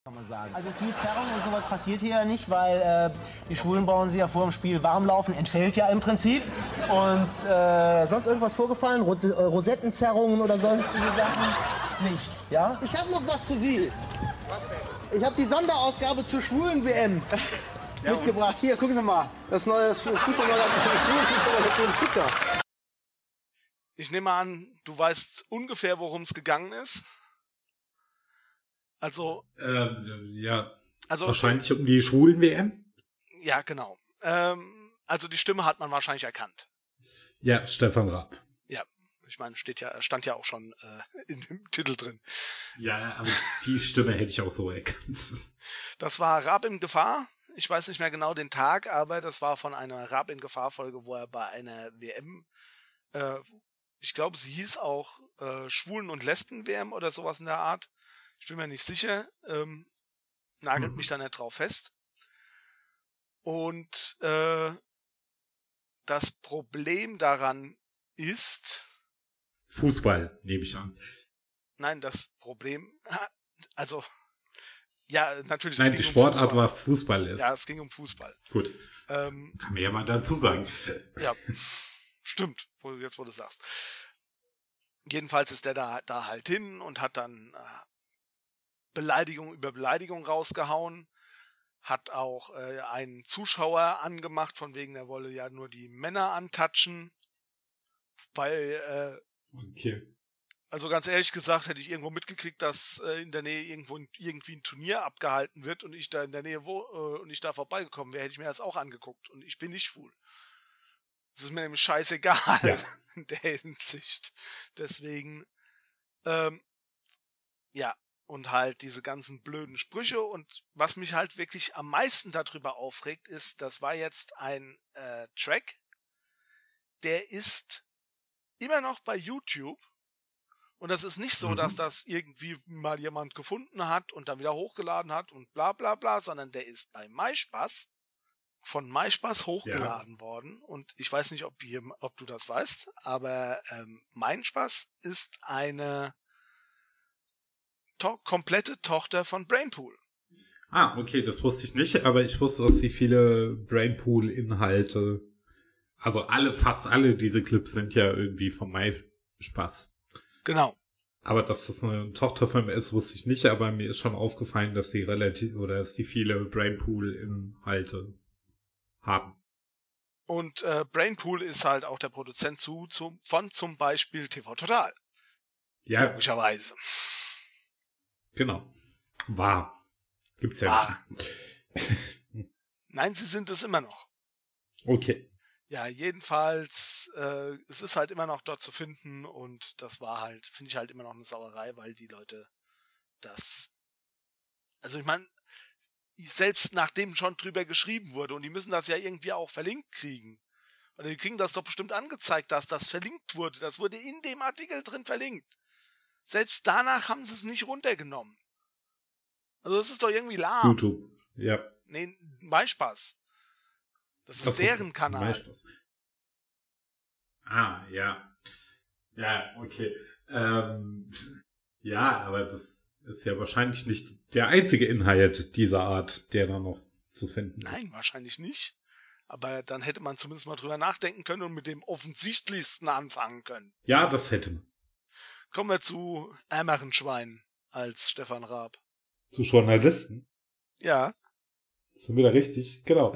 Kann man sagen. Also viel Zerrung und sowas passiert hier ja nicht, weil äh, die Schwulen brauchen sie ja vor dem Spiel warm laufen, entfällt ja im Prinzip. Und äh, sonst irgendwas vorgefallen? Ros äh, Rosettenzerrungen oder sonstige Sachen? Nicht, ja? Ich habe noch was für Sie. Was denn? Ich habe die Sonderausgabe zur schwulen WM ja, mitgebracht. Hier, gucken Sie mal. Das neue Fußballmagazin Fußball
Ich nehme an, du weißt ungefähr, worum es gegangen ist. Also.
Ähm, ja. Also, wahrscheinlich um die schwulen WM?
Ja, genau. Ähm, also die Stimme hat man wahrscheinlich erkannt.
Ja, Stefan Raab.
Ja, ich meine, steht ja, stand ja auch schon äh, in dem Titel drin.
Ja, aber die Stimme hätte ich auch so erkannt.
Das war Raab in Gefahr. Ich weiß nicht mehr genau den Tag, aber das war von einer Raab in Gefahr Folge, wo er bei einer WM, äh, ich glaube, sie hieß auch äh, Schwulen- und Lesben-WM oder sowas in der Art. Ich bin mir nicht sicher. Ähm, nagelt mhm. mich da nicht drauf fest. Und äh, das Problem daran ist.
Fußball, nehme ich an.
Nein, das Problem, also ja, natürlich.
Nein, die Sportart um war Fußball ist.
Ja, es ging um Fußball.
Gut. Ähm, Kann mir ja mal dazu sagen.
Ja, stimmt, jetzt wo du sagst. Jedenfalls ist der da, da halt hin und hat dann äh, Beleidigung über Beleidigung rausgehauen hat auch äh, einen Zuschauer angemacht, von wegen, er wolle ja nur die Männer antatschen. Weil, äh, okay. also ganz ehrlich gesagt, hätte ich irgendwo mitgekriegt, dass äh, in der Nähe irgendwo irgendwie ein Turnier abgehalten wird und ich da in der Nähe wo äh, und ich da vorbeigekommen wäre, hätte ich mir das auch angeguckt. Und ich bin nicht schwul. Das ist mir nämlich scheißegal ja. in der Hinsicht. Deswegen, ähm, ja, und halt diese ganzen blöden Sprüche und was mich halt wirklich am meisten darüber aufregt ist, das war jetzt ein äh, Track, der ist immer noch bei YouTube und das ist nicht so, mhm. dass das irgendwie mal jemand gefunden hat und dann wieder hochgeladen hat und bla bla bla, sondern der ist bei MySpaß von MySpaß hochgeladen ja. worden und ich weiß nicht, ob, hier, ob du das weißt, aber ähm, MySpaß ist eine to komplette Tochter von Brainpool.
Ah, okay, das wusste ich nicht, aber ich wusste, dass sie viele Brainpool-Inhalte, also alle, fast alle diese Clips sind ja irgendwie von MySpaß.
Genau.
Aber dass das eine Tochterfilm ist, wusste ich nicht, aber mir ist schon aufgefallen, dass sie relativ, oder dass die viele Brainpool-Inhalte haben.
Und äh, Brainpool ist halt auch der Produzent zu, zu, von zum Beispiel TV Total.
Ja.
Logischerweise.
Genau. War. Gibt's ja War.
nicht. Nein, sie sind es immer noch.
Okay.
Ja, jedenfalls, äh, es ist halt immer noch dort zu finden und das war halt, finde ich halt immer noch eine Sauerei, weil die Leute das, also ich meine, selbst nachdem schon drüber geschrieben wurde und die müssen das ja irgendwie auch verlinkt kriegen. Und die kriegen das doch bestimmt angezeigt, dass das verlinkt wurde. Das wurde in dem Artikel drin verlinkt. Selbst danach haben sie es nicht runtergenommen. Also das ist doch irgendwie lahm.
YouTube, ja.
Nee, MySpaß. Das ist das deren Kanal.
Ah, ja. Ja, okay. Ähm, ja, aber das ist ja wahrscheinlich nicht der einzige Inhalt dieser Art, der da noch zu finden
ist. Nein, wahrscheinlich nicht. Aber dann hätte man zumindest mal drüber nachdenken können und mit dem offensichtlichsten anfangen können.
Ja, das hätte man.
Kommen wir zu ärmeren Schweinen als Stefan Raab.
Zu Journalisten?
Ja.
Sind wir da richtig? Genau.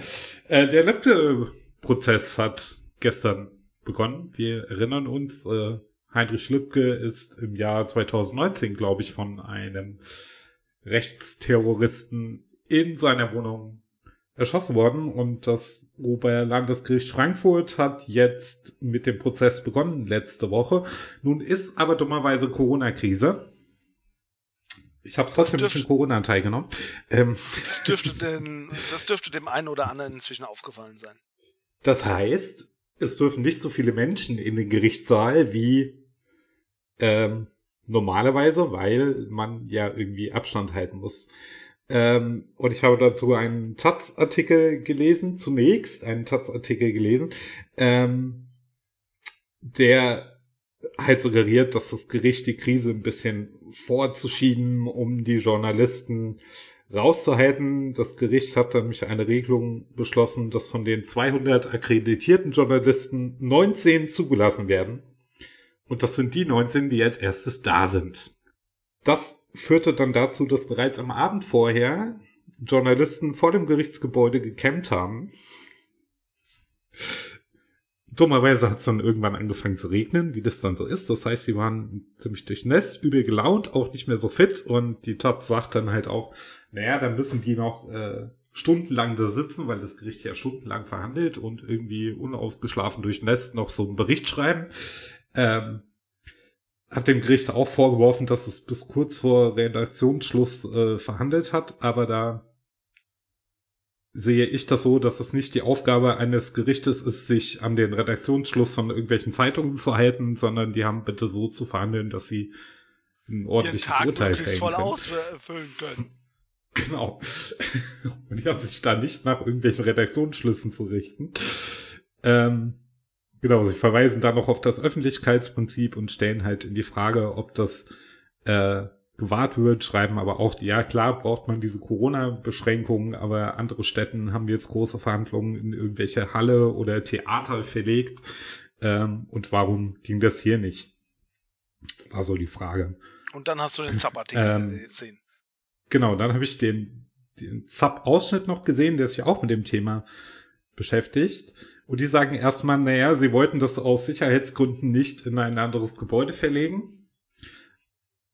Äh, der letzte Prozess hat gestern begonnen. Wir erinnern uns, äh, Heinrich Lübke ist im Jahr 2019, glaube ich, von einem Rechtsterroristen in seiner Wohnung erschossen worden und das Oberlandesgericht Frankfurt hat jetzt mit dem Prozess begonnen letzte Woche. Nun ist aber dummerweise Corona-Krise. Ich habe trotzdem dürf, ein bisschen Corona teilgenommen.
Ähm. Das, dürfte denn, das dürfte dem einen oder anderen inzwischen aufgefallen sein.
Das heißt, es dürfen nicht so viele Menschen in den Gerichtssaal wie ähm, normalerweise, weil man ja irgendwie Abstand halten muss. Ähm, und ich habe dazu einen Taz-Artikel gelesen, zunächst einen Taz-Artikel gelesen, ähm, der halt suggeriert, dass das Gericht die Krise ein bisschen vorzuschieben, um die Journalisten rauszuhalten. Das Gericht hat nämlich eine Regelung beschlossen, dass von den 200 akkreditierten Journalisten 19 zugelassen werden. Und das sind die 19, die als erstes da sind. Das führte dann dazu, dass bereits am Abend vorher Journalisten vor dem Gerichtsgebäude gecampt haben. Dummerweise hat es dann irgendwann angefangen zu regnen, wie das dann so ist. Das heißt, sie waren ziemlich durchnässt, übel gelaunt, auch nicht mehr so fit. Und die Taz sagt dann halt auch, naja, dann müssen die noch äh, stundenlang da sitzen, weil das Gericht ja stundenlang verhandelt und irgendwie unausgeschlafen durchnässt noch so einen Bericht schreiben. Ähm, hat dem Gericht auch vorgeworfen, dass es bis kurz vor Redaktionsschluss äh, verhandelt hat, aber da sehe ich das so, dass es nicht die Aufgabe eines Gerichtes ist, sich an den Redaktionsschluss von irgendwelchen Zeitungen zu halten, sondern die haben bitte so zu verhandeln, dass sie ein ordentliches Tag Urteil fällen voll können. ausfüllen können. Genau. Und die haben sich da nicht nach irgendwelchen Redaktionsschlüssen zu richten. Ähm, genau, sie verweisen da noch auf das Öffentlichkeitsprinzip und stellen halt in die Frage, ob das äh, gewahrt wird, schreiben aber auch, ja klar braucht man diese Corona-Beschränkungen, aber andere Städten haben jetzt große Verhandlungen in irgendwelche Halle oder Theater verlegt. Ähm, und warum ging das hier nicht? War so die Frage.
Und dann hast du den Zap-Artikel ähm, gesehen.
Genau, dann habe ich den, den Zap-Ausschnitt noch gesehen, der sich auch mit dem Thema beschäftigt. Und die sagen erstmal, naja, sie wollten das aus Sicherheitsgründen nicht in ein anderes Gebäude verlegen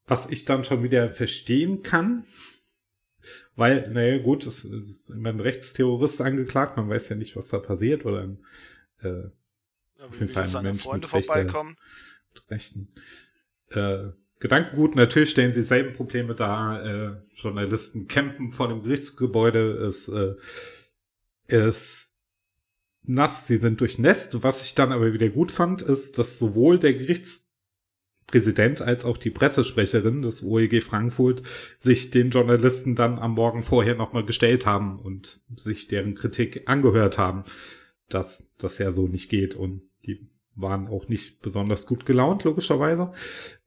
was ich dann schon wieder verstehen kann. Weil, naja, gut, es ist immer ein Rechtsterrorist angeklagt, man weiß ja nicht, was da passiert, oder ein, äh,
ja, wie, wie seine Freunde vorbeikommen.
Rechten. Äh, Gedankengut, natürlich stellen sie selben Probleme dar. Äh, Journalisten kämpfen vor dem Gerichtsgebäude, es äh, ist nass, sie sind durchnässt. Was ich dann aber wieder gut fand, ist, dass sowohl der Gerichts Präsident als auch die Pressesprecherin des OEG Frankfurt sich den Journalisten dann am Morgen vorher nochmal gestellt haben und sich deren Kritik angehört haben, dass das ja so nicht geht und die waren auch nicht besonders gut gelaunt, logischerweise.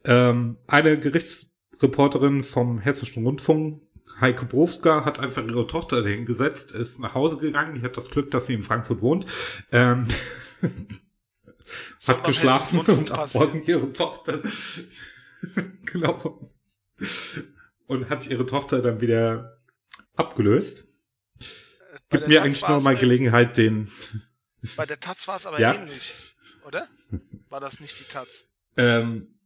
Ähm, eine Gerichtsreporterin vom Hessischen Rundfunk, Heike Brofska, hat einfach ihre Tochter dahingesetzt, ist nach Hause gegangen, die hat das Glück, dass sie in Frankfurt wohnt. Ähm, hat geschlafen und am Morgen ihre Tochter genau und hat ihre Tochter dann wieder abgelöst. Bei Gibt mir eigentlich nur mal Gelegenheit, den.
Bei der Taz war es aber ja. ähnlich, oder? War das nicht die Taz?
Ähm,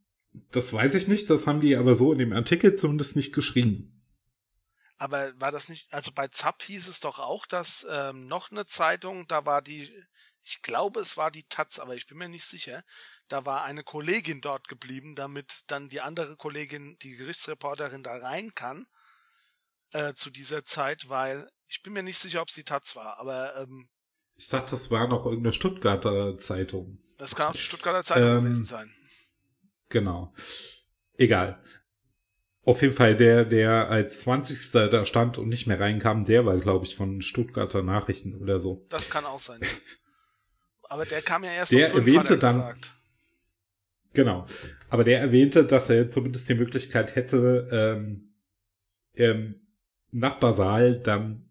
das weiß ich nicht, das haben die aber so in dem Artikel zumindest nicht geschrieben.
Aber war das nicht, also bei Zapp hieß es doch auch, dass ähm, noch eine Zeitung, da war die ich glaube, es war die Taz, aber ich bin mir nicht sicher. Da war eine Kollegin dort geblieben, damit dann die andere Kollegin, die Gerichtsreporterin, da rein kann äh, zu dieser Zeit, weil ich bin mir nicht sicher, ob es die Taz war, aber ähm,
ich dachte, das war noch irgendeine Stuttgarter Zeitung.
Das kann auch die Stuttgarter Zeitung ähm, gewesen sein.
Genau. Egal. Auf jeden Fall, der, der als 20. da stand und nicht mehr reinkam, der war, glaube ich, von Stuttgarter Nachrichten oder so.
Das kann auch sein. Aber der kam ja erst
der um erwähnte dann, gesagt. Genau. Aber der erwähnte, dass er zumindest die Möglichkeit hätte, ähm, im Nachbarsaal dann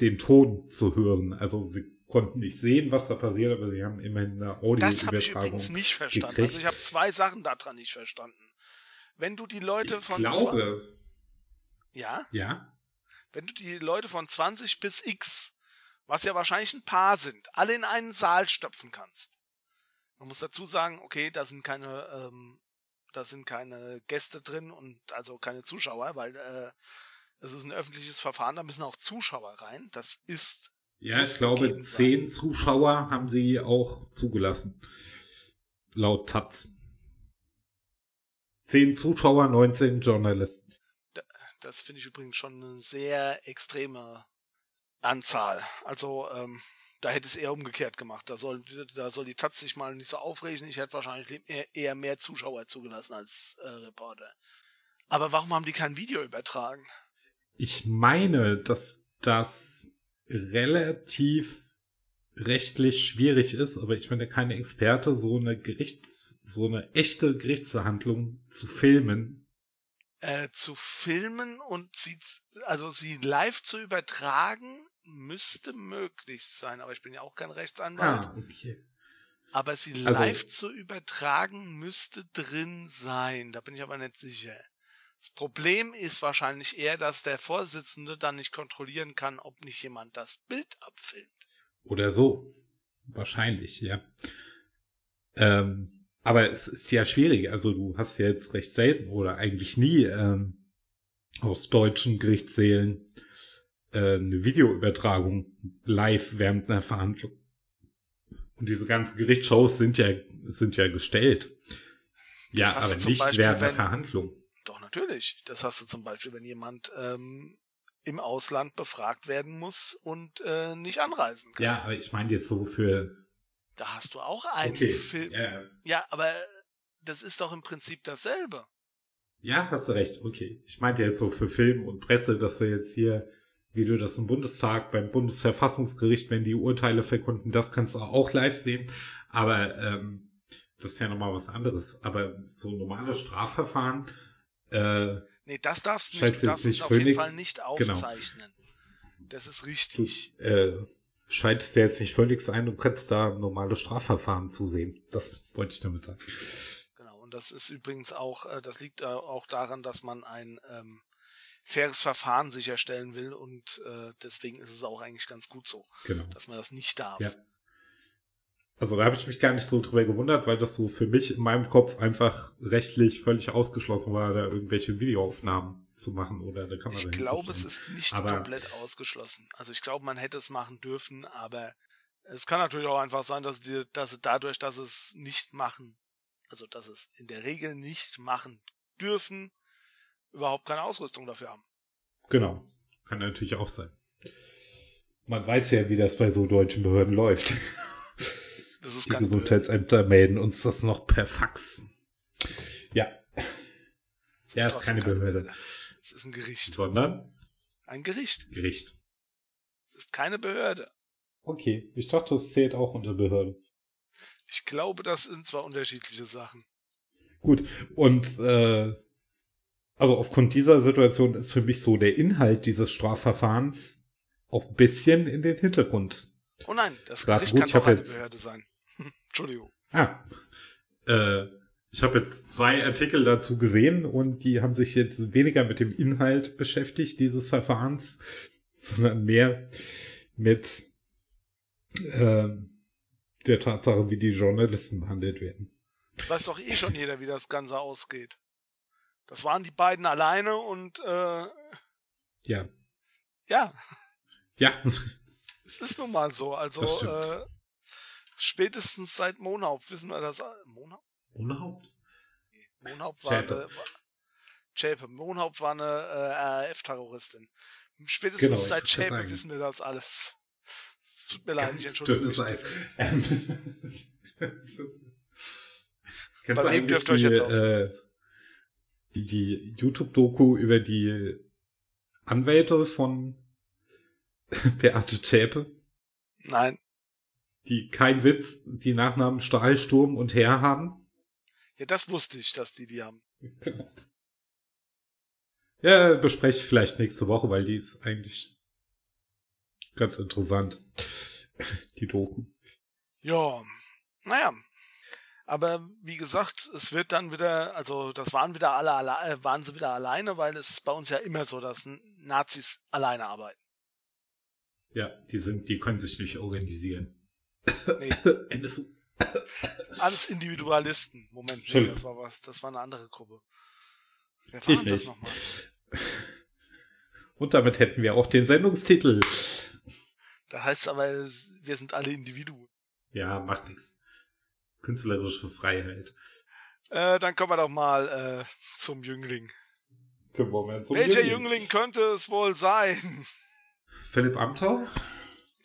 den Ton zu hören. Also sie konnten nicht sehen, was da passiert, aber sie haben immerhin eine Audioübertragung. Das habe ich übrigens
nicht verstanden. Gekriegt. Also ich habe zwei Sachen daran nicht verstanden. Wenn du die Leute
ich
von
glaube,
ja,
ja,
wenn du die Leute von 20 bis X was ja wahrscheinlich ein paar sind, alle in einen Saal stopfen kannst. Man muss dazu sagen, okay, da sind keine, ähm, da sind keine Gäste drin und also keine Zuschauer, weil äh, es ist ein öffentliches Verfahren, da müssen auch Zuschauer rein. Das ist.
Ja, ich glaube, zehn. Zuschauer haben sie auch zugelassen. Laut Taz. Zehn Zuschauer, 19 Journalisten.
Das finde ich übrigens schon eine sehr extreme Anzahl. Also ähm, da hätte es eher umgekehrt gemacht. Da soll, da soll die Taz sich mal nicht so aufregen. Ich hätte wahrscheinlich eher, mehr Zuschauer zugelassen als äh, Reporter. Aber warum haben die kein Video übertragen?
Ich meine, dass das relativ rechtlich schwierig ist, aber ich bin ja keine Experte, so eine Gerichts, so eine echte Gerichtsverhandlung zu filmen,
Äh, zu filmen und sie, also sie live zu übertragen, müsste möglich sein, aber ich bin ja auch kein Rechtsanwalt.
Ah, okay.
Aber sie
Also-
live zu übertragen müsste drin sein, da bin ich aber nicht sicher. Das Problem ist wahrscheinlich eher, dass der Vorsitzende dann nicht kontrollieren kann, ob nicht jemand das Bild abfilmt.
Oder so. Wahrscheinlich, ja. Ähm, aber es ist ja schwierig. Also du hast ja jetzt recht selten oder eigentlich nie ähm, aus deutschen Gerichtssälen äh, eine Videoübertragung live während einer Verhandlung. Und diese ganzen Gerichtsshows sind ja, sind ja gestellt. Ja, aber nicht
Beispiel,
während
wenn-
Verhandlung.
Doch, natürlich. Das hast du zum Beispiel, wenn jemand ähm, im Ausland befragt werden muss und äh, nicht anreisen kann.
Ja, aber ich meine jetzt so für.
Da hast du auch einen
Okay.
Film.
Ja,
Ja, aber das ist doch im Prinzip dasselbe.
Ja, hast du recht, okay. Ich meinte jetzt so für Film und Presse, dass du jetzt hier, wie du das im Bundestag, beim Bundesverfassungsgericht, wenn die Urteile verkunden, das kannst du auch live sehen. Aber ähm, das ist ja nochmal was anderes. Aber so normale Strafverfahren, äh,
Nee, das darfst du nicht. Du darfst
nicht
es auf jeden Fall nicht
genau.
aufzeichnen. Das ist
du
richtig.
äh, schaltest dir jetzt nicht völlig ein und kannst da normale Strafverfahren zusehen. Das wollte ich damit sagen.
Genau. Und das ist übrigens auch, äh, das liegt auch daran, dass man ein ähm, faires Verfahren sicherstellen will und äh, deswegen ist es auch eigentlich ganz gut so,
Genau.
dass man das nicht darf.
Ja. Also da habe ich mich gar nicht so drüber gewundert, weil das so für mich in meinem Kopf einfach rechtlich völlig ausgeschlossen war, da irgendwelche Videoaufnahmen zu machen oder da kann man
Ich glaube, es ist nicht
Aber-
komplett ausgeschlossen. Also ich glaube, man hätte es machen dürfen, aber es kann natürlich auch einfach sein, dass die, dass sie dadurch, dass es nicht machen, also dass es in der Regel nicht machen dürfen, überhaupt keine Ausrüstung dafür haben.
Genau. Kann natürlich auch sein. Man weiß ja, wie das bei so deutschen Behörden läuft.
Das ist
Die
keine Behörde.
Gesundheitsämter melden uns das noch per Fax. Ja,
Es
ja, ist
trotzdem
keine Behörde.
Es ist ein Gericht.
sondern
Ein Gericht.
Gericht.
Es ist keine Behörde.
Okay, ich dachte, das zählt auch unter Behörde.
Ich glaube, das sind zwar unterschiedliche Sachen.
Gut, und äh, also aufgrund dieser Situation ist für mich so der Inhalt dieses Strafverfahrens auch ein bisschen in den Hintergrund.
Oh nein, das Gericht
gut,
kann
hab
eine
jetzt-
Behörde sein. Entschuldigung.
Ah, äh, ich habe jetzt zwei Artikel dazu gesehen und die haben sich jetzt weniger mit dem Inhalt beschäftigt dieses Verfahrens, sondern mehr mit äh, der Tatsache, wie die Journalisten behandelt werden.
Das weiß doch eh schon jeder, wie das Ganze ausgeht. Das waren die beiden alleine und äh,
Ja,
ja,
ja,
es ist nun mal so. Also äh, spätestens seit Monhaupt wissen wir das. all- Monhaupt?
Ohne Haupt.
War
Zschäpe.
eine, war, Zschäpe. Monhaupt war eine äh, RAF-Terroristin. Spätestens
Genau,
seit
sagen.
wissen wir das alles. Es tut mir leid, ich entschuldige mich. Bei
du eigentlich
dürft ihr euch
die,
jetzt aussuchen?
äh, die, die YouTube-Doku über die Anwälte von Beate Zschäpe,
Nein.
die kein Witz, die Nachnamen Stahlsturm und Herr haben?
Ja, das wusste ich, dass die die haben.
Ja, bespreche ich vielleicht nächste Woche, weil die ist eigentlich ganz interessant. Die Doku.
Ja, naja. Aber wie gesagt, es wird dann wieder, also das waren wieder alle, alle äh, waren sie wieder alleine, weil es ist bei uns ja immer so, dass Nazis alleine arbeiten.
Ja, die sind, die können sich nicht organisieren.
Nee,
NSU.
alles Individualisten. Moment, nee, das war was, das war eine andere Gruppe. Wer war
Ich
das nochmal?
Und damit hätten wir auch den Sendungstitel.
Da heißt es aber, wir sind alle Individuen.
Ja, macht nichts. Künstlerische Freiheit.
Äh, dann kommen wir doch mal äh, zum Jüngling.
Zum
Welcher
Jüngling.
Jüngling könnte es wohl sein?
Philipp Amthor?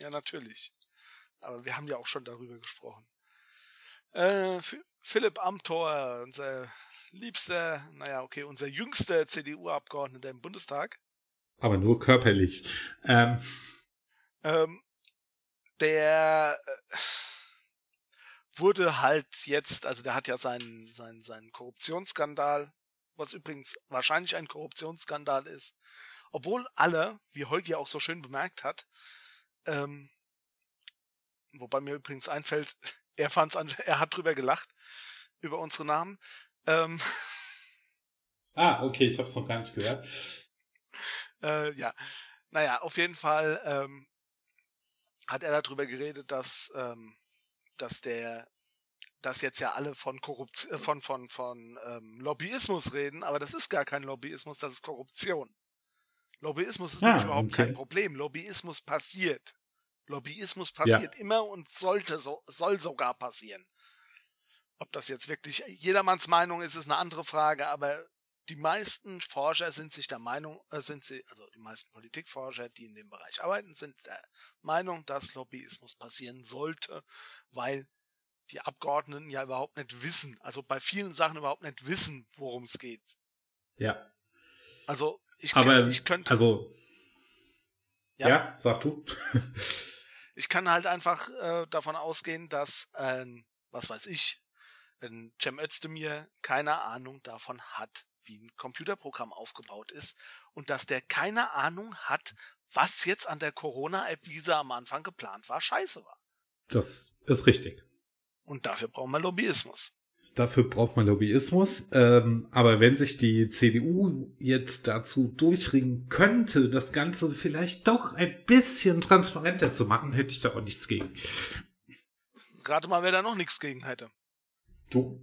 Ja, natürlich. Aber wir haben ja auch schon darüber gesprochen. Äh, Philipp Amthor, unser liebster, naja, okay, unser jüngster CDU-Abgeordneter im Bundestag,
Aber nur körperlich. Ähm,
ähm, der äh, wurde halt jetzt, also der hat ja seinen, seinen, seinen Korruptionsskandal was übrigens wahrscheinlich ein Korruptionsskandal ist. Obwohl alle, wie Holgi auch so schön bemerkt hat, ähm, wobei mir übrigens einfällt, er fand's an, er hat drüber gelacht, über unsere Namen. Ähm,
ah, okay, ich hab's noch gar nicht gehört.
Äh, ja, naja, auf jeden Fall ähm, hat er darüber geredet, dass, ähm, dass der dass jetzt ja alle von Korruption, von von von ähm, Lobbyismus reden, aber das ist gar kein Lobbyismus, das ist Korruption. Lobbyismus ist ah, nämlich überhaupt okay. kein Problem. Lobbyismus passiert. Lobbyismus passiert ja. immer und sollte so soll sogar passieren. Ob das jetzt wirklich jedermanns Meinung ist, ist eine andere Frage, aber die meisten Forscher sind sich der Meinung, äh, sind sie, also die meisten Politikforscher, die in dem Bereich arbeiten, sind der Meinung, dass Lobbyismus passieren sollte, weil die Abgeordneten ja überhaupt nicht wissen, also bei vielen Sachen überhaupt nicht wissen, worum es geht.
Ja.
Also ich,
Aber,
kann, ich könnte.
Also. Ja, ja sag du.
ich kann halt einfach äh, davon ausgehen, dass, äh, was weiß ich, ein Cem Özdemir keine Ahnung davon hat, wie ein Computerprogramm aufgebaut ist und dass der keine Ahnung hat, was jetzt an der Corona-App, wie sie am Anfang geplant war, scheiße war.
Das ist richtig.
Und dafür brauchen wir Lobbyismus.
Dafür braucht man Lobbyismus. Ähm, aber wenn sich die CDU jetzt dazu durchringen könnte, das Ganze vielleicht doch ein bisschen transparenter zu machen, hätte ich da auch nichts gegen.
Rate mal, wer da noch nichts gegen hätte.
Du.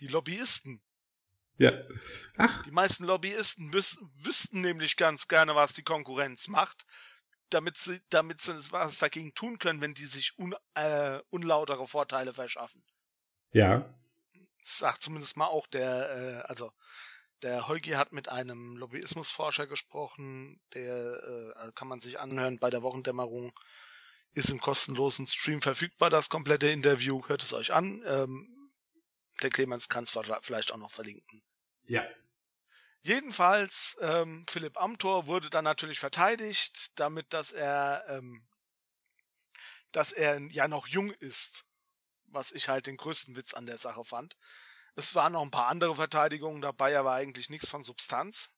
Die Lobbyisten.
Ja. Ach.
Die meisten Lobbyisten wüs wüssten nämlich ganz gerne, was die Konkurrenz macht, damit sie, damit sie was dagegen tun können, wenn die sich un, äh, unlautere Vorteile verschaffen.
Ja.
Sagt zumindest mal auch der, äh, also der Holgi hat mit einem Lobbyismusforscher gesprochen, der äh, kann man sich anhören bei der Wochendämmerung. Ist im kostenlosen Stream verfügbar, das komplette Interview. Hört es euch an. Ähm, der Clemens kann es vielleicht auch noch verlinken.
Ja.
Jedenfalls, ähm, Philipp Amthor wurde dann natürlich verteidigt, damit, dass er, ähm, dass er ja noch jung ist, was ich halt den größten Witz an der Sache fand. Es waren noch ein paar andere Verteidigungen dabei, aber eigentlich nichts von Substanz.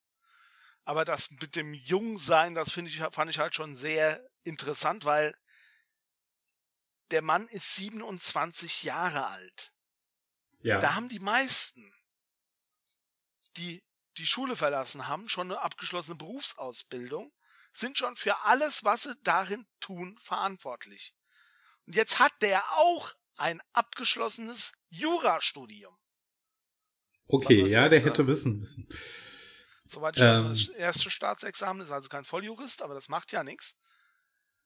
Aber das mit dem Jungsein, das finde ich, fand ich halt schon sehr interessant, weil der Mann ist 27 Jahre alt.
Ja.
Da haben die meisten, die die Schule verlassen haben, schon eine abgeschlossene Berufsausbildung, sind schon für alles, was sie darin tun, verantwortlich. Und jetzt hat der auch ein abgeschlossenes Jurastudium.
Okay, ja, der hätte wissen müssen.
Soweit ich ähm, weiß, das erste Staatsexamen ist also kein Volljurist, aber das macht ja nichts.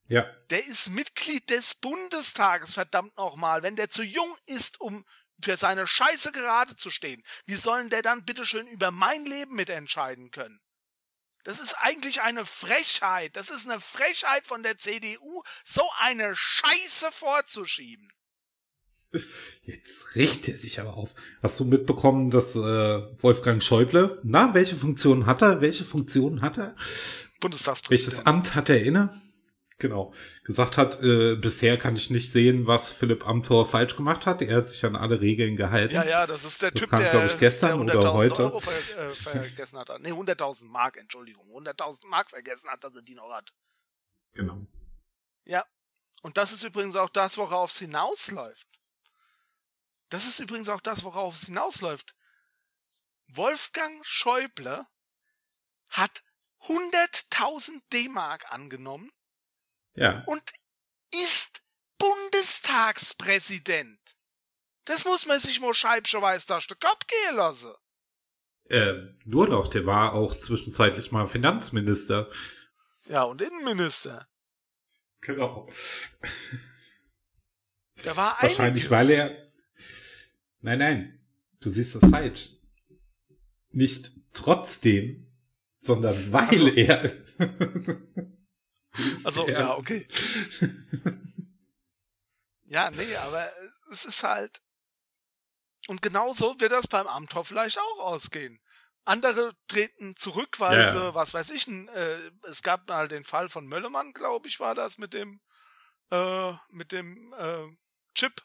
Ja.
Der ist Mitglied des Bundestages, verdammt nochmal. Wenn der zu jung ist, um für seine Scheiße gerade zu stehen, wie sollen der dann bitteschön über mein Leben mitentscheiden können? Das ist eigentlich eine Frechheit. Das ist eine Frechheit von der CDU, so eine Scheiße vorzuschieben.
Jetzt riecht er sich aber auf. Hast du mitbekommen, dass äh, Wolfgang Schäuble, na, welche Funktion hat er? Welche Funktion hat er?
Bundestagspräsident.
Welches Amt hat er inne? Genau. Gesagt hat, äh, bisher kann ich nicht sehen, was Philipp Amthor falsch gemacht hat. Er hat sich an alle Regeln gehalten.
Ja, ja, das ist der
das
Typ,
kam,
der,
ich, gestern
der 100.000
heute.
Euro ver, äh, vergessen hat. Nee, 100.000 Mark, Entschuldigung. 100.000 Mark vergessen hat, dass er die noch hat.
Genau.
Ja. Und das ist übrigens auch das, worauf es hinausläuft. Das ist übrigens auch das, worauf es hinausläuft. Wolfgang Schäuble hat 100.000 D-Mark angenommen
ja.
und ist Bundestagspräsident. Das muss man sich mal scheibchenweise durch den Kopf gehen lassen.
Äh, nur noch, der war auch zwischenzeitlich mal Finanzminister.
Ja, und Innenminister.
Genau.
Der war
Wahrscheinlich, weil er. Nein, nein, du siehst das falsch. Nicht trotzdem, sondern weil so. er.
Also, ja, okay. ja, nee, aber es ist halt. Und genauso wird das beim Amtor vielleicht auch ausgehen. Andere treten zurück, weil ja. sie, was weiß ich, äh, es gab halt den Fall von Möllemann, glaube ich, war das mit dem, äh, mit dem äh, Chip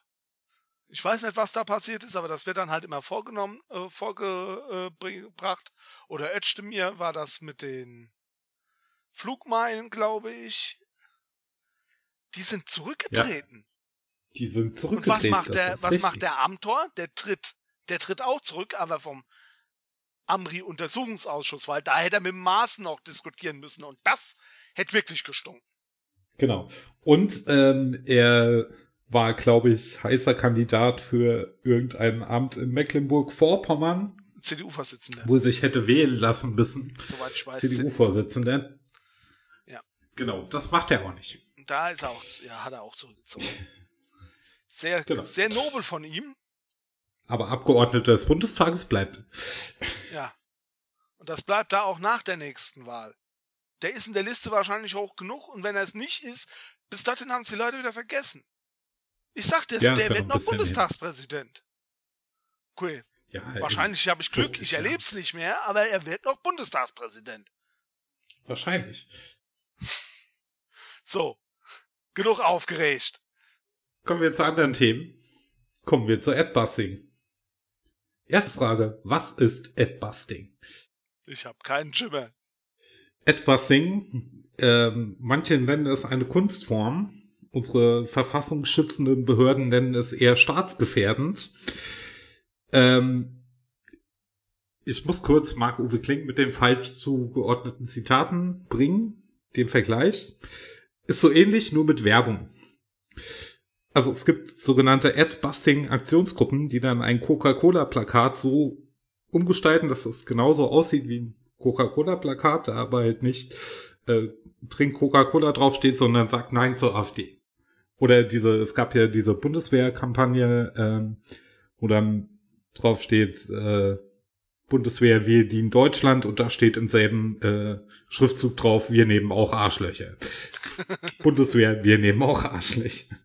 Ich weiß nicht, was da passiert ist, aber das wird dann halt immer vorgenommen, äh, vorgebracht. Oder Özdemir war das mit den Flugmeilen, glaube ich. Die sind zurückgetreten.
Ja, die sind zurückgetreten.
Und was macht der, was macht der Amtor? Der tritt, der tritt auch zurück, aber vom Amri-Untersuchungsausschuss, weil da hätte er mit dem Maßen noch diskutieren müssen und das hätte wirklich gestunken.
Genau. Und ähm, er war, glaube ich, heißer Kandidat für irgendein Amt in Mecklenburg-Vorpommern.
CDU-Vorsitzender.
Wo er sich hätte wählen lassen müssen.
Soweit ich weiß.
CDU-Vorsitzender.
Ja.
Genau, das macht er auch nicht.
Da ist er auch, ja, hat er auch zurückgezogen. Sehr, genau. sehr nobel von ihm.
Aber Abgeordneter des Bundestages bleibt.
Ja. Und das bleibt da auch nach der nächsten Wahl. Der ist in der Liste wahrscheinlich hoch genug und wenn er es nicht ist, bis dahin haben es die Leute wieder vergessen. Ich sag dir, ja, der wird noch Bundestagspräsident. Cool. Ja, wahrscheinlich habe ich Glück, ich erlebe es nicht mehr, aber er wird noch Bundestagspräsident.
Wahrscheinlich.
So, genug aufgeregt.
Kommen wir zu anderen Themen. Kommen wir zu Adbusting. Erste Frage, was ist Adbusting?
Ich habe keinen Schimmer.
Adbusting, ähm, manche nennen es eine Kunstform. Unsere verfassungsschützenden Behörden nennen es eher staatsgefährdend. Ähm, ich muss kurz Marc-Uwe Kling mit den falsch zugeordneten Zitaten bringen, den Vergleich. Ist so ähnlich, nur mit Werbung. Also es gibt sogenannte Ad-Busting-Aktionsgruppen, die dann ein Coca-Cola-Plakat so umgestalten, dass es genauso aussieht wie ein Coca-Cola-Plakat, aber halt nicht äh, Trink Coca-Cola draufsteht, sondern sagt Nein zur AfD. Oder diese, es gab ja diese Bundeswehr-Kampagne, ähm, wo dann draufsteht, äh, Bundeswehr, wir dienen Deutschland und da steht im selben äh, Schriftzug drauf, wir nehmen auch Arschlöcher. Bundeswehr, wir nehmen auch Arschlöcher.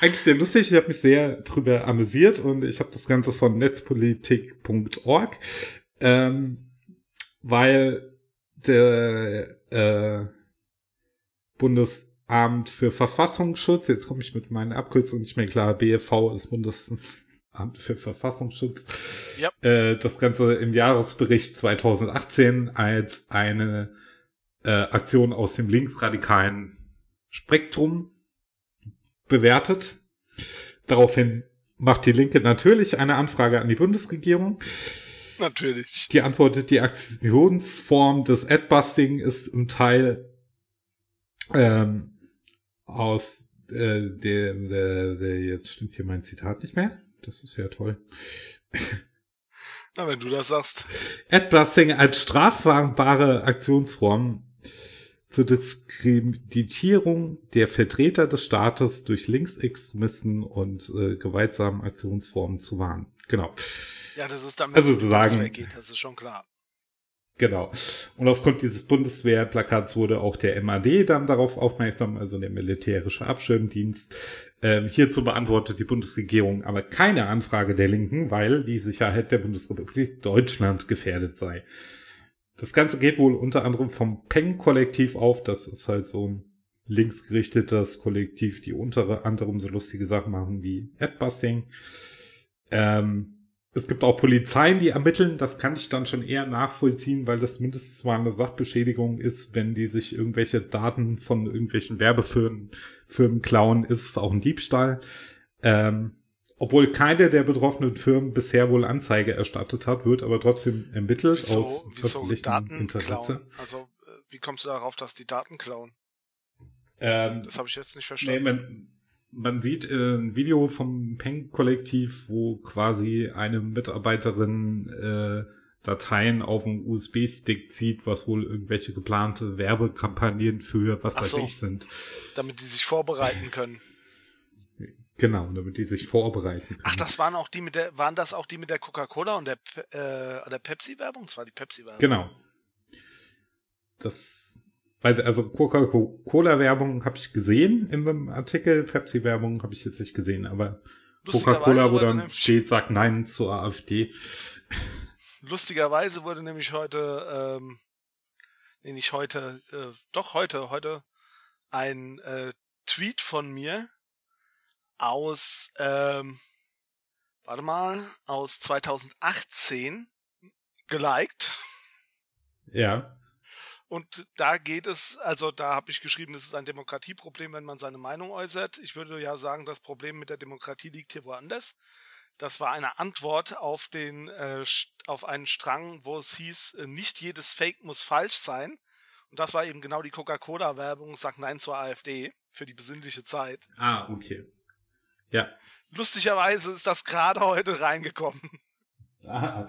Eigentlich sehr lustig, ich habe mich sehr drüber amüsiert und ich habe das Ganze von netzpolitik.org, ähm, weil der äh, Bundesamt für Verfassungsschutz, jetzt komme ich mit meinen Abkürzungen nicht mehr klar, BFV ist Bundesamt für Verfassungsschutz,
ja.
äh, das Ganze im Jahresbericht 2018 als eine äh, Aktion aus dem linksradikalen Spektrum bewertet. Daraufhin macht die Linke natürlich eine Anfrage an die Bundesregierung.
Natürlich.
Die antwortet, die Aktionsform des Adbusting ist im Teil ähm, aus äh, der, der, der, jetzt stimmt hier mein Zitat nicht mehr. Das ist ja toll.
Na, wenn du das sagst.
Adbusting als strafbare Aktionsform zur Diskreditierung der Vertreter des Staates durch Linksextremisten und äh, gewaltsamen Aktionsformen zu warnen. Genau.
Ja, das ist damit
also so sagen,
geht, das ist schon klar.
Genau. Und aufgrund dieses Bundeswehrplakats wurde auch der MAD dann darauf aufmerksam, also der militärische Abschirmdienst. Ähm, hierzu beantwortet die Bundesregierung aber keine Anfrage der Linken, weil die Sicherheit der Bundesrepublik Deutschland gefährdet sei. Das Ganze geht wohl unter anderem vom Peng-Kollektiv auf. Das ist halt so ein linksgerichtetes Kollektiv, die unter anderem so lustige Sachen machen wie Adbusting. Ähm, es gibt auch Polizeien, die ermitteln. Das kann ich dann schon eher nachvollziehen, weil das mindestens mal eine Sachbeschädigung ist, wenn die sich irgendwelche Daten von irgendwelchen Werbefirmen Firmen klauen, ist es auch ein Diebstahl. Ähm, obwohl keine der betroffenen Firmen bisher wohl Anzeige erstattet hat, wird aber trotzdem ermittelt
wieso, aus wieso Daten Interesse. Klauen? Also äh, wie kommst du darauf, dass die Daten klauen?
Ähm,
das habe ich jetzt nicht verstanden.
Nee, man, man sieht äh, ein Video vom Peng-Kollektiv, wo quasi eine Mitarbeiterin äh, Dateien auf einen USB-Stick zieht, was wohl irgendwelche geplante Werbekampagnen für was weiß ich sind.
Damit die sich vorbereiten können.
Genau, damit die sich vorbereiten können.
Ach, das waren auch die mit der, waren das auch die mit der Coca-Cola und der, äh, der Pepsi-Werbung? Das war die Pepsi-Werbung.
Genau. Das, also Coca-Cola-Werbung habe ich gesehen in einem Artikel, Pepsi-Werbung habe ich jetzt nicht gesehen, aber Coca-Cola, wo dann steht, sagt Nein zur AfD.
Lustigerweise wurde nämlich heute, ähm, nee, nicht heute, äh, doch heute, heute ein äh, Tweet von mir aus, ähm, warte mal, aus 2018 geliked.
Ja.
Und da geht es, also da habe ich geschrieben, es ist ein Demokratieproblem, wenn man seine Meinung äußert. Ich würde ja sagen, das Problem mit der Demokratie liegt hier woanders. Das war eine Antwort auf den äh, auf einen Strang, wo es hieß, äh, nicht jedes Fake muss falsch sein. Und das war eben genau die Coca-Cola-Werbung, sagt Nein zur AfD für die besinnliche Zeit.
Ah, okay. Ja.
Lustigerweise ist das gerade heute reingekommen.
Ah,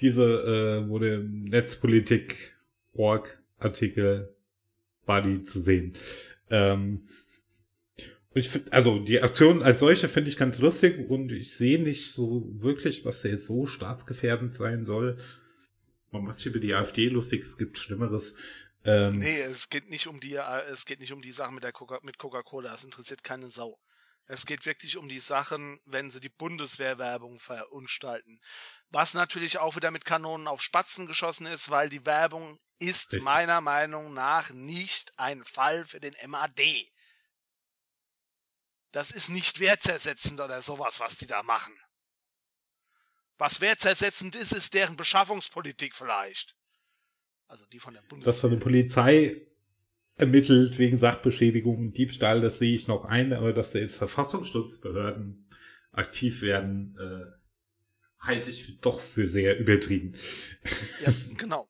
diese äh, wurde im Netzpolitik.org Artikel Buddy zu sehen. Ähm, ich finde, also die Aktion als solche finde ich ganz lustig und ich sehe nicht so wirklich, was da jetzt so staatsgefährdend sein soll. Man macht sich über die AfD lustig, es gibt Schlimmeres.
Ähm, nee, es geht nicht um die, es geht nicht um die Sache mit der Coca mit Coca-Cola. Es interessiert keine Sau. Es geht wirklich um die Sachen, wenn sie die Bundeswehrwerbung verunstalten. Was natürlich auch wieder mit Kanonen auf Spatzen geschossen ist, weil die Werbung ist Richtig. meiner Meinung nach nicht ein Fall für den MAD. Das ist nicht wertzersetzend oder sowas, was die da machen. Was wertzersetzend ist, ist deren Beschaffungspolitik vielleicht. Also die von der Bundeswehr.
Das von der Polizei ermittelt wegen Sachbeschädigung, Diebstahl, das sehe ich noch ein, aber dass da jetzt Verfassungsschutzbehörden aktiv werden, äh, halte ich für, doch für sehr übertrieben.
Ja, genau.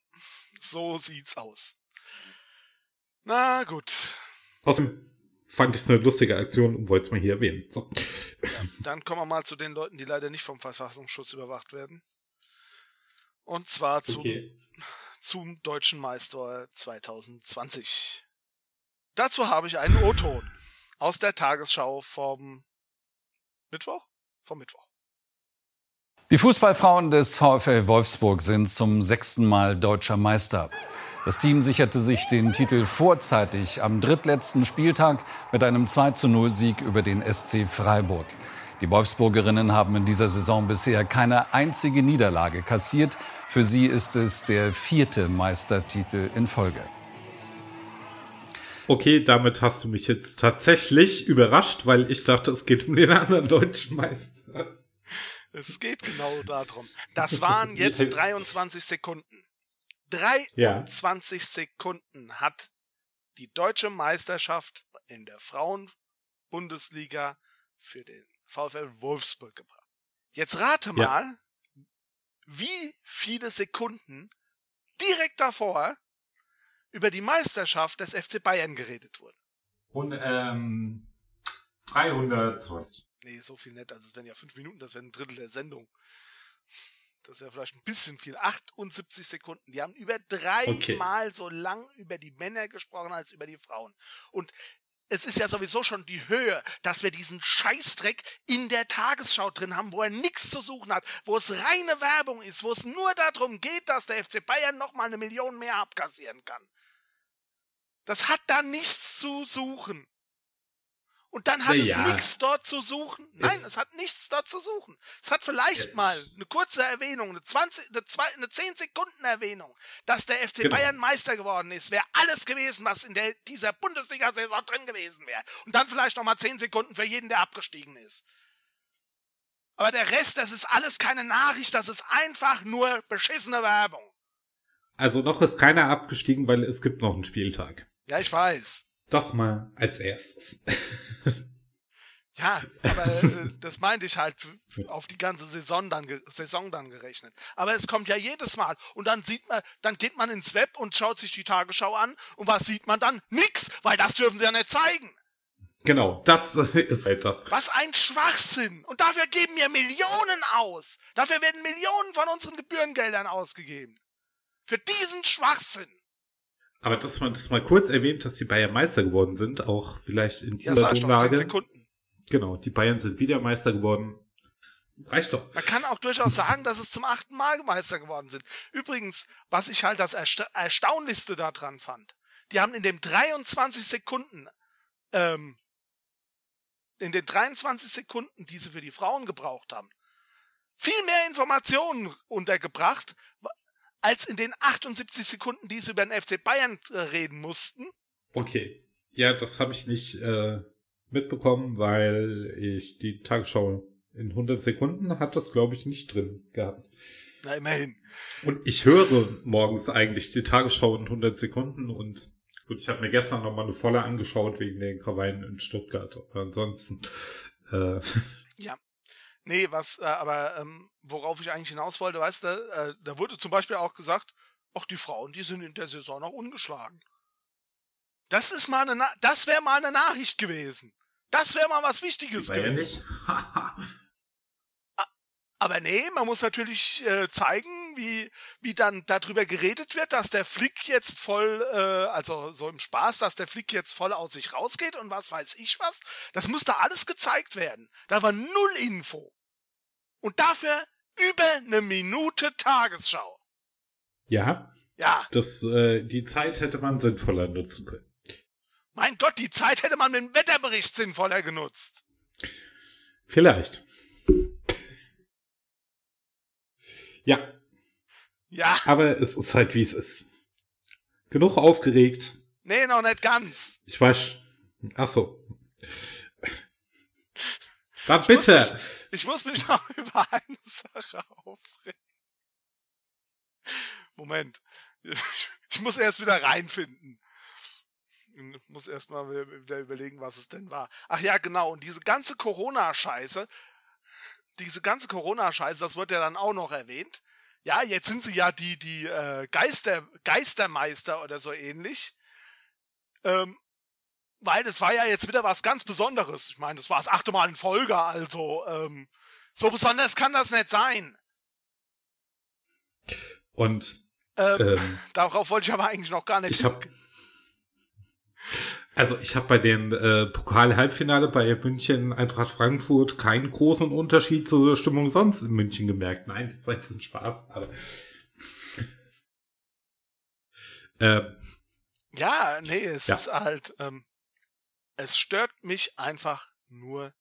So sieht's aus. Na gut.
Außerdem fand ich es eine lustige Aktion und wollte es mal hier erwähnen. So.
Ja, dann kommen wir mal zu den Leuten, die leider nicht vom Verfassungsschutz überwacht werden. Und zwar zum, okay. zum Deutschen Meister 2020. Dazu habe ich einen O-Ton aus der Tagesschau vom Mittwoch? Vom Mittwoch.
Die Fußballfrauen des VfL Wolfsburg sind zum sechsten Mal deutscher Meister. Das Team sicherte sich den Titel vorzeitig am drittletzten Spieltag mit einem 2 zu 0 Sieg über den SC Freiburg. Die Wolfsburgerinnen haben in dieser Saison bisher keine einzige Niederlage kassiert. Für sie ist es der vierte Meistertitel in Folge.
Okay, damit hast du mich jetzt tatsächlich überrascht, weil ich dachte, es geht um den anderen deutschen Meister.
Es geht genau darum. Das waren jetzt 23 Sekunden. 23 ja. Sekunden hat die deutsche Meisterschaft in der Frauenbundesliga für den VfL Wolfsburg gebracht. Jetzt rate mal, ja. wie viele Sekunden direkt davor über die Meisterschaft des FC Bayern geredet wurde.
Und ähm, 320.
Nee, so viel nicht. Also es wären ja fünf Minuten, das wäre ein Drittel der Sendung. Das wäre vielleicht ein bisschen viel. 78 Sekunden. Die haben über dreimal okay. so lang über die Männer gesprochen als über die Frauen. Und es ist ja sowieso schon die Höhe, dass wir diesen Scheißdreck in der Tagesschau drin haben, wo er nichts zu suchen hat, wo es reine Werbung ist, wo es nur darum geht, dass der FC Bayern nochmal eine Million mehr abkassieren kann. Das hat da nichts zu suchen. Und dann hat ja. es nichts dort zu suchen. Nein, es, es, hat nichts dort zu suchen. Es hat vielleicht es mal eine kurze Erwähnung, eine 20, eine, zwei, eine 10 Sekunden Erwähnung, dass der FC genau. Bayern Meister geworden ist. Wäre alles gewesen, was in der, dieser Bundesliga-Saison drin gewesen wäre. Und dann vielleicht nochmal 10 Sekunden für jeden, der abgestiegen ist. Aber der Rest, das ist alles keine Nachricht, das ist einfach nur beschissene Werbung.
Also noch ist keiner abgestiegen, weil es gibt noch einen Spieltag.
Ja, ich weiß.
Das mal als erstes.
Ja, aber äh, das meinte ich halt auf die ganze Saison dann, Saison dann gerechnet. Aber es kommt ja jedes Mal. Und dann sieht man, dann geht man ins Web und schaut sich die Tagesschau an. Und was sieht man dann? Nix, weil das dürfen sie ja nicht zeigen.
Genau, das ist halt das.
Was ein Schwachsinn. Und dafür geben wir Millionen aus. Dafür werden Millionen von unseren Gebührengeldern ausgegeben. Für diesen Schwachsinn.
Aber dass man das mal kurz erwähnt, dass die Bayern Meister geworden sind, auch vielleicht in
ja, dieser Domlage. Sekunden.
Genau, die Bayern sind wieder Meister geworden. Reicht doch.
Man kann auch durchaus sagen, dass es zum achten Mal Meister geworden sind. Übrigens, was ich halt das Ersta Erstaunlichste daran fand, die haben in dem 23 Sekunden, ähm, in den 23 Sekunden, die sie für die Frauen gebraucht haben, viel mehr Informationen untergebracht, als in den 78 Sekunden, die sie über den FC Bayern äh, reden mussten.
Okay. Ja, das habe ich nicht äh, mitbekommen, weil ich die Tagesschau in 100 Sekunden hat das, glaube ich, nicht drin gehabt.
Na, immerhin.
Und ich höre morgens eigentlich die Tagesschau in 100 Sekunden und gut, ich habe mir gestern nochmal eine volle angeschaut wegen den Krawallen in Stuttgart. Aber ansonsten, äh.
Nee, was, äh, aber ähm, worauf ich eigentlich hinaus wollte, weißt du, äh, da wurde zum Beispiel auch gesagt, ach, die Frauen, die sind in der Saison noch ungeschlagen. Das ist mal eine, Na das wäre mal eine Nachricht gewesen. Das wäre mal was Wichtiges
war ja
gewesen.
nicht.
Aber nee, man muss natürlich äh, zeigen, wie, wie dann darüber geredet wird, dass der Flick jetzt voll, äh, also so im Spaß, dass der Flick jetzt voll aus sich rausgeht und was weiß ich was. Das musste alles gezeigt werden. Da war null Info. Und dafür über eine Minute Tagesschau.
ja,
Ja,
das, äh, die Zeit hätte man sinnvoller nutzen können.
mein Gott, die Zeit hätte man mit dem Wetterbericht sinnvoller genutzt.
Vielleicht. Ja,
Ja,
aber es ist halt wie es ist. Genug aufgeregt.
nee, noch nicht ganz.
Ich weiß. Ach so. Dann bitte.
Ich muss mich noch über eine Sache aufregen. Moment. Ich muss erst wieder reinfinden. Ich muss erst mal wieder überlegen, was es denn war. Ach ja, genau. Und diese ganze Corona-Scheiße, diese ganze Corona-Scheiße, das wird ja dann auch noch erwähnt. Ja, jetzt sind sie ja die, die äh, Geister, Geistermeister oder so ähnlich. Ähm, weil das war ja jetzt wieder was ganz Besonderes. Ich meine, das war das achte Mal in Folge, also ähm, so besonders kann das nicht sein.
Und
Ähm,
ähm,
Darauf wollte ich aber eigentlich noch gar nicht.
ich habe also ich habe bei dem äh, Pokal-Halbfinale bei München Eintracht Frankfurt keinen großen Unterschied zur Stimmung sonst in München gemerkt. Nein, das war jetzt ein Spaß, aber ähm,
Ja, nee, es
Ja.
ist halt, ähm, es stört mich einfach nur,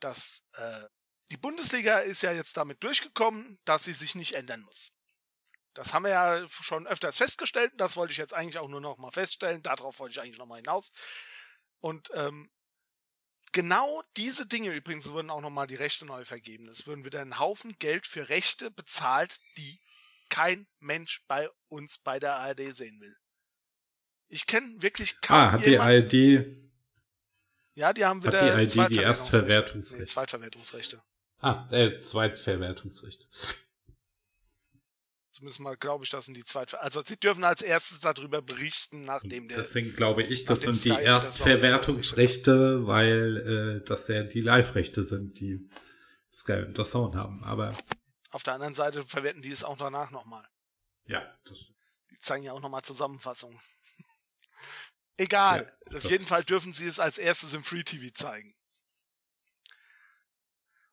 dass äh, die Bundesliga ist ja jetzt damit durchgekommen, dass sie sich nicht ändern muss. Das haben wir ja schon öfters festgestellt. Das wollte ich jetzt eigentlich auch nur noch mal feststellen. Darauf wollte ich eigentlich noch mal hinaus. Und ähm, genau diese Dinge übrigens wurden auch noch mal die Rechte neu vergeben. Es würden wieder ein Haufen Geld für Rechte bezahlt, die kein Mensch bei uns bei der ARD sehen will. Ich kenne wirklich kaum
ah, hat die. ARD
Ja, die haben
Hat
wieder
die ARD die
Zweitverwertungsrechte.
Erstverwertungsrechte?
Nee, Zweitverwertungsrechte.
Ah, äh, Zweitverwertungsrecht.
Zumindest mal glaube ich, das sind die Zweitver Also sie dürfen als erstes darüber berichten, nachdem der.
Deswegen glaube ich, das sind die
das
Erstverwertungsrechte, weil äh, das ja die Live-Rechte sind, die Sky und das Sound haben. Aber
Auf der anderen Seite verwerten die es auch danach nochmal.
ja, das stimmt.
Die zeigen ja auch nochmal Zusammenfassungen. Egal.
Ja,
Auf jeden Fall dürfen sie es als erstes im Free TV zeigen.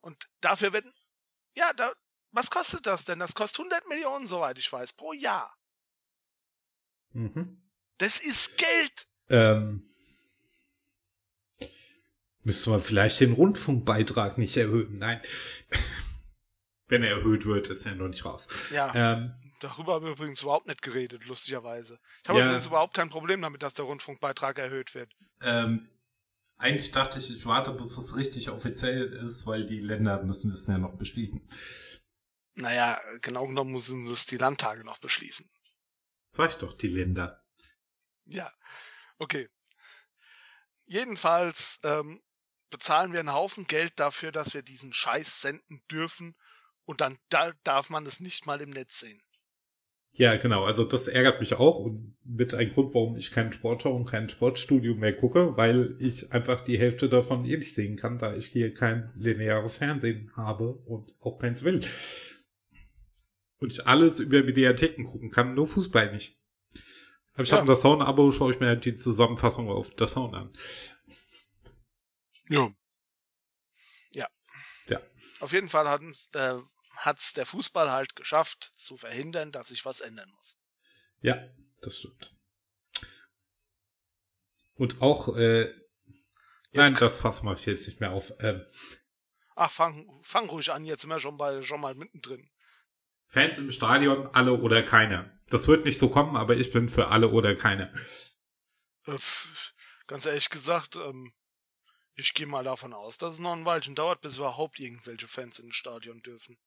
Und dafür werden, ja, da, was kostet das denn? Das kostet 100 Millionen, soweit ich weiß, pro Jahr.
Mhm.
Das ist Geld.
Ähm, müsste man vielleicht den Rundfunkbeitrag nicht erhöhen? Nein. Wenn er erhöht wird, ist er noch nicht raus.
Ja.
Ähm,
Darüber haben wir übrigens überhaupt nicht geredet, lustigerweise. Ich habe
Ja.
übrigens überhaupt kein Problem damit, dass der Rundfunkbeitrag erhöht wird.
ähm, eigentlich dachte ich, ich warte, bis es richtig offiziell ist, weil die Länder müssen es ja noch beschließen.
Naja, genau genommen müssen es die Landtage noch beschließen.
Sag ich doch, die Länder.
Ja, okay. Jedenfalls ähm, bezahlen wir einen Haufen Geld dafür, dass wir diesen Scheiß senden dürfen und dann da darf man es nicht mal im Netz sehen.
Ja, genau. Also das ärgert mich auch und mit ein Grund, warum ich keinen Sportschau und kein Sportstudio mehr gucke, weil ich einfach die Hälfte davon eh nicht sehen kann, da ich hier kein lineares Fernsehen habe und auch keins will. Und ich alles über Mediatheken gucken kann, nur Fußball nicht. Aber ich
Ja.
habe das Sound-Abo, schaue ich mir halt die Zusammenfassung auf das Sound an.
Ja. Ja.
Ja.
Auf jeden Fall hat äh, hat's der Fußball halt geschafft, zu verhindern, dass sich was ändern muss.
Ja, das stimmt. Und auch, äh, nein, das Fass mache ich jetzt nicht mehr auf. Ähm,
ach, fang, fang ruhig an, jetzt sind wir schon bei schon mal mittendrin.
Fans im Stadion, alle oder keine. Das wird nicht so kommen, aber ich bin für alle oder keine.
Äh, ganz ehrlich gesagt, ähm, Ich gehe mal davon aus, dass es noch ein Weilchen dauert, bis überhaupt irgendwelche Fans ins Stadion dürfen.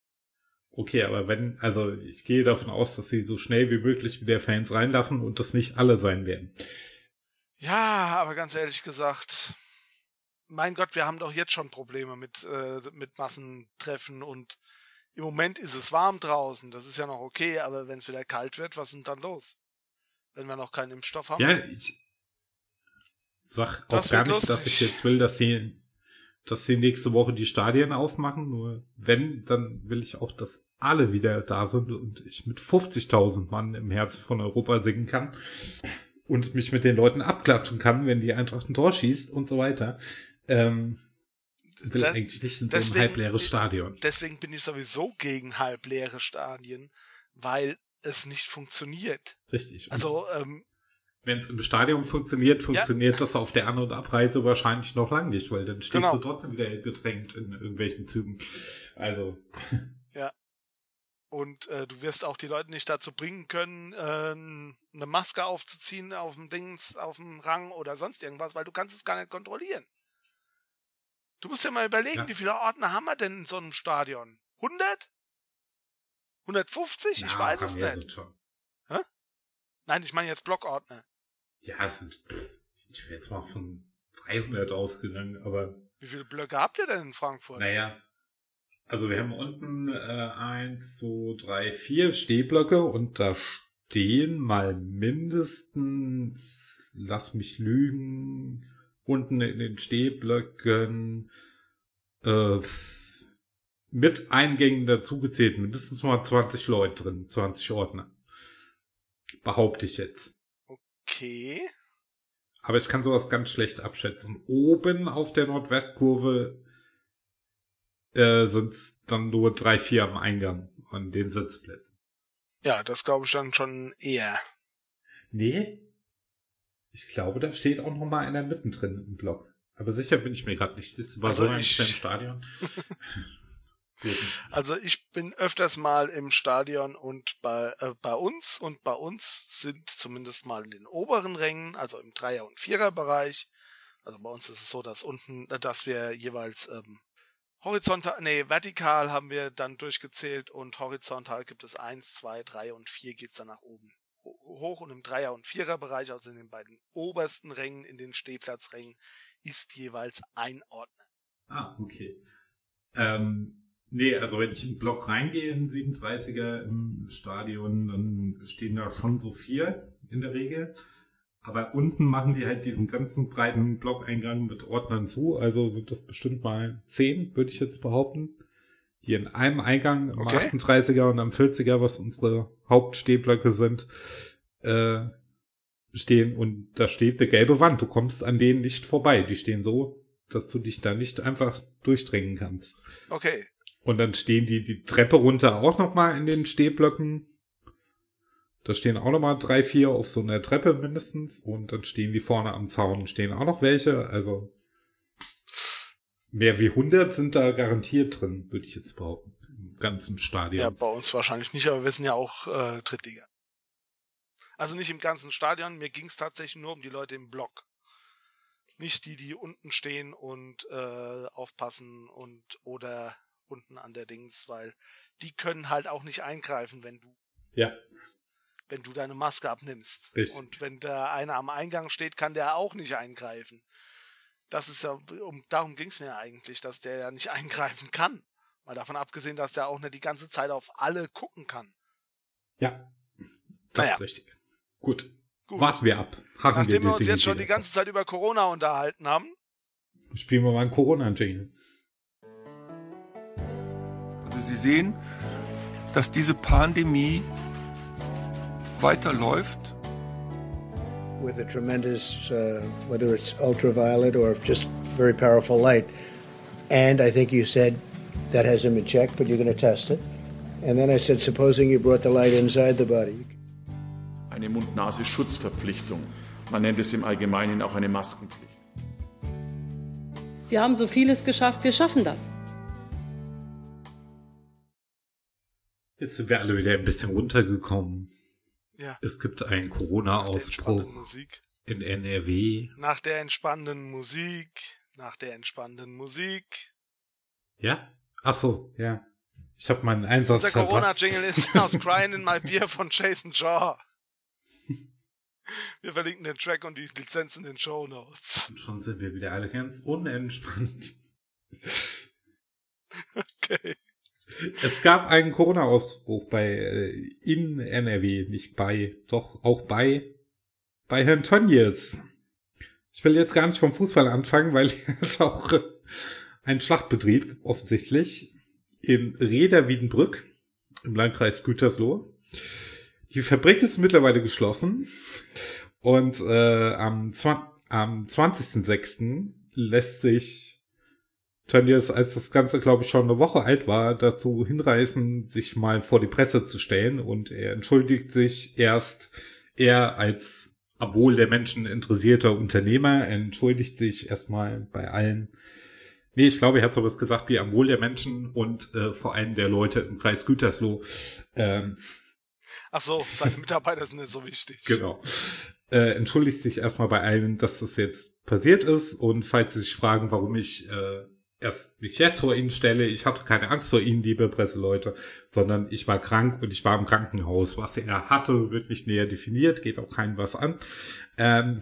Okay, aber wenn, also ich gehe davon aus, dass sie so schnell wie möglich wieder Fans reinlassen und das nicht alle sein werden.
Ja, aber ganz ehrlich gesagt, mein Gott, wir haben doch jetzt schon Probleme mit, äh, mit Massentreffen und im Moment ist es warm draußen, das ist ja noch okay, aber wenn es wieder kalt wird, was ist denn dann los? Wenn wir noch keinen Impfstoff haben?
Ja, ich sag
Das
auch gar nicht, dass
lustig.
ich jetzt will, dass sie, dass sie nächste Woche die Stadien aufmachen. Nur wenn, dann will ich auch, dass alle wieder da sind und ich mit 50.000 Mann im Herzen von Europa singen kann und mich mit den Leuten abklatschen kann, wenn die Eintracht ein Tor schießt und so weiter. Ähm, will
Das-
eigentlich nicht in so ein
deswegen-
halbleeres Stadion.
Deswegen bin ich sowieso gegen halbleere Stadien, weil es nicht funktioniert.
Richtig.
Also, ähm,
Wenn es im Stadion funktioniert, funktioniert das auf der An- und Abreise wahrscheinlich noch lange nicht, weil dann stehst
Genau.
du trotzdem wieder gedrängt in irgendwelchen Zügen. Also,
und äh, du wirst auch die Leute nicht dazu bringen können, äh, eine Maske aufzuziehen auf dem Dings, auf dem Rang oder sonst irgendwas, weil du kannst es gar nicht kontrollieren. Du musst dir mal überlegen,
Ja.
wie viele Ordner haben wir denn in so einem Stadion? 100? 150? ich
ja,
weiß
haben
es nicht.
sind schon.
Nein, ich meine jetzt Blockordner.
Ja, es sind, pff, ich bin jetzt mal von 300 ausgegangen, aber
Wie viele Blöcke habt ihr denn in Frankfurt?
naja. Also wir haben unten äh, eins, zwei, drei, vier Stehblöcke und da stehen mal mindestens, lass mich lügen, unten in den Stehblöcken äh, mit Eingängen dazugezählt, mindestens mal 20 Leute drin, 20 Ordner. Behaupte ich jetzt.
Okay.
Aber ich kann sowas ganz schlecht abschätzen. Oben auf der Nordwestkurve äh, sind dann nur drei, vier am Eingang an den Sitzplätzen.
Ja, das glaube ich dann schon eher.
Nee. Ich glaube, da steht auch noch mal einer mittendrin im Block. Aber sicher bin ich mir gerade nicht. Das war
Also
so ein
ich-
Stadion.
Also ich bin öfters mal im Stadion und bei, äh, bei uns und bei uns sind zumindest mal in den oberen Rängen, also im Dreier- und Vierer-Bereich, also bei uns ist es so, dass unten, äh, dass wir jeweils ähm, horizontal, nee, vertikal haben wir dann durchgezählt und horizontal gibt es eins, zwei, drei und vier geht's dann nach oben. Ho- Hoch und im Dreier- und Vierer-Bereich, also in den beiden obersten Rängen, in den Stehplatzrängen, ist jeweils ein Ordner.
Ah, okay. Ähm, nee, also wenn ich den Block reingehe, in 37er im Stadion, dann stehen da schon so vier in der Regel. Aber unten machen die halt diesen ganzen breiten Blockeingang mit Ordnern zu. Also sind das bestimmt mal zehn, würde ich jetzt behaupten. Die in einem Eingang am
Okay.
38er und am 40er, was unsere Hauptstehblöcke sind, äh, stehen. Und da steht eine gelbe Wand. Du kommst an denen nicht vorbei. Die stehen so, dass du dich da nicht einfach durchdringen kannst.
Okay,
Und dann stehen die die Treppe runter auch nochmal in den Stehblöcken. Da stehen auch nochmal drei, vier auf so einer Treppe mindestens. Und dann stehen die vorne am Zaun, stehen auch noch welche. Also mehr wie 100 sind da garantiert drin, würde ich jetzt behaupten. Im ganzen
Ja,
Stadion.
bei uns wahrscheinlich nicht, aber wir sind ja auch äh, Drittliga. Also nicht im ganzen Stadion, mir ging es tatsächlich nur um die Leute im Block. Nicht die, die unten stehen und äh, aufpassen und oder unten an der Dings, weil die können halt auch nicht eingreifen, wenn du
Ja,
wenn du deine Maske abnimmst.
Richtig.
Und wenn da einer am Eingang steht, kann der auch nicht eingreifen. Das ist ja, um, darum ging es mir eigentlich, dass der ja nicht eingreifen kann. Mal davon abgesehen, dass der auch nicht die ganze Zeit auf alle gucken kann.
ja. Das
Naja.
ist richtig. Gut.
Gut.
Warten wir ab. Haken
Nachdem wir
die
uns
Dinge
jetzt schon die ganze Zeit über Corona unterhalten haben,
Spielen wir mal einen Corona-Jingle.
Also Sie sehen, dass diese Pandemie weiterläuft.
With a tremendous, uh, whether it's ultraviolet or just very powerful light. And I think you said that hasn't been checked, but you're going to test it. And then I said, supposing you brought the light inside the body.
eine Mund-Nase-Schutzverpflichtung. Man nennt es im Allgemeinen auch eine Maskenpflicht.
Wir haben so vieles geschafft, wir schaffen das.
Jetzt sind wir alle wieder ein bisschen runtergekommen.
Ja,
Es gibt einen
der
Corona-Ausbruch in NRW.
nach der entspannenden Musik, nach der entspannenden Musik.
Ja? Ach so, ja. Ich habe meinen Einsatz
Unser Corona-Jingle ist aus Crying in My Beer von Jason Shaw. Wir verlinken den Track und die Lizenz in den Show Notes.
Und schon sind wir wieder alle ganz unentspannt.
Okay.
Es gab einen Corona-Ausbruch bei äh, in NRW, nicht bei, doch auch bei bei Herrn Tönnies. Ich will jetzt gar nicht vom Fußball anfangen, weil er hat auch einen Schlachtbetrieb offensichtlich in Reda Wiedenbrück im Landkreis Gütersloh. Die Fabrik ist mittlerweile geschlossen und äh, am, am 20.06. lässt sich Tönnies, als das Ganze, glaube ich, schon eine Woche alt war, dazu hinreißen, sich mal vor die Presse zu stellen und er entschuldigt sich erst, er als obwohl der Menschen interessierter Unternehmer entschuldigt sich erstmal bei allen. Nee, ich glaube, er hat sowas gesagt wie am Wohl der Menschen und äh, vor allem der Leute im Kreis Gütersloh. Ähm,
Ach so, seine Mitarbeiter sind nicht so wichtig.
Genau. Äh, entschuldigt sich erstmal bei allen, dass das jetzt passiert ist und falls Sie sich fragen, warum ich äh, erst mich jetzt vor Ihnen stelle, ich hatte keine Angst vor Ihnen, liebe Presseleute, sondern ich war krank und ich war im Krankenhaus. Was er hatte, wird nicht näher definiert, geht auch keinem was an. Ähm,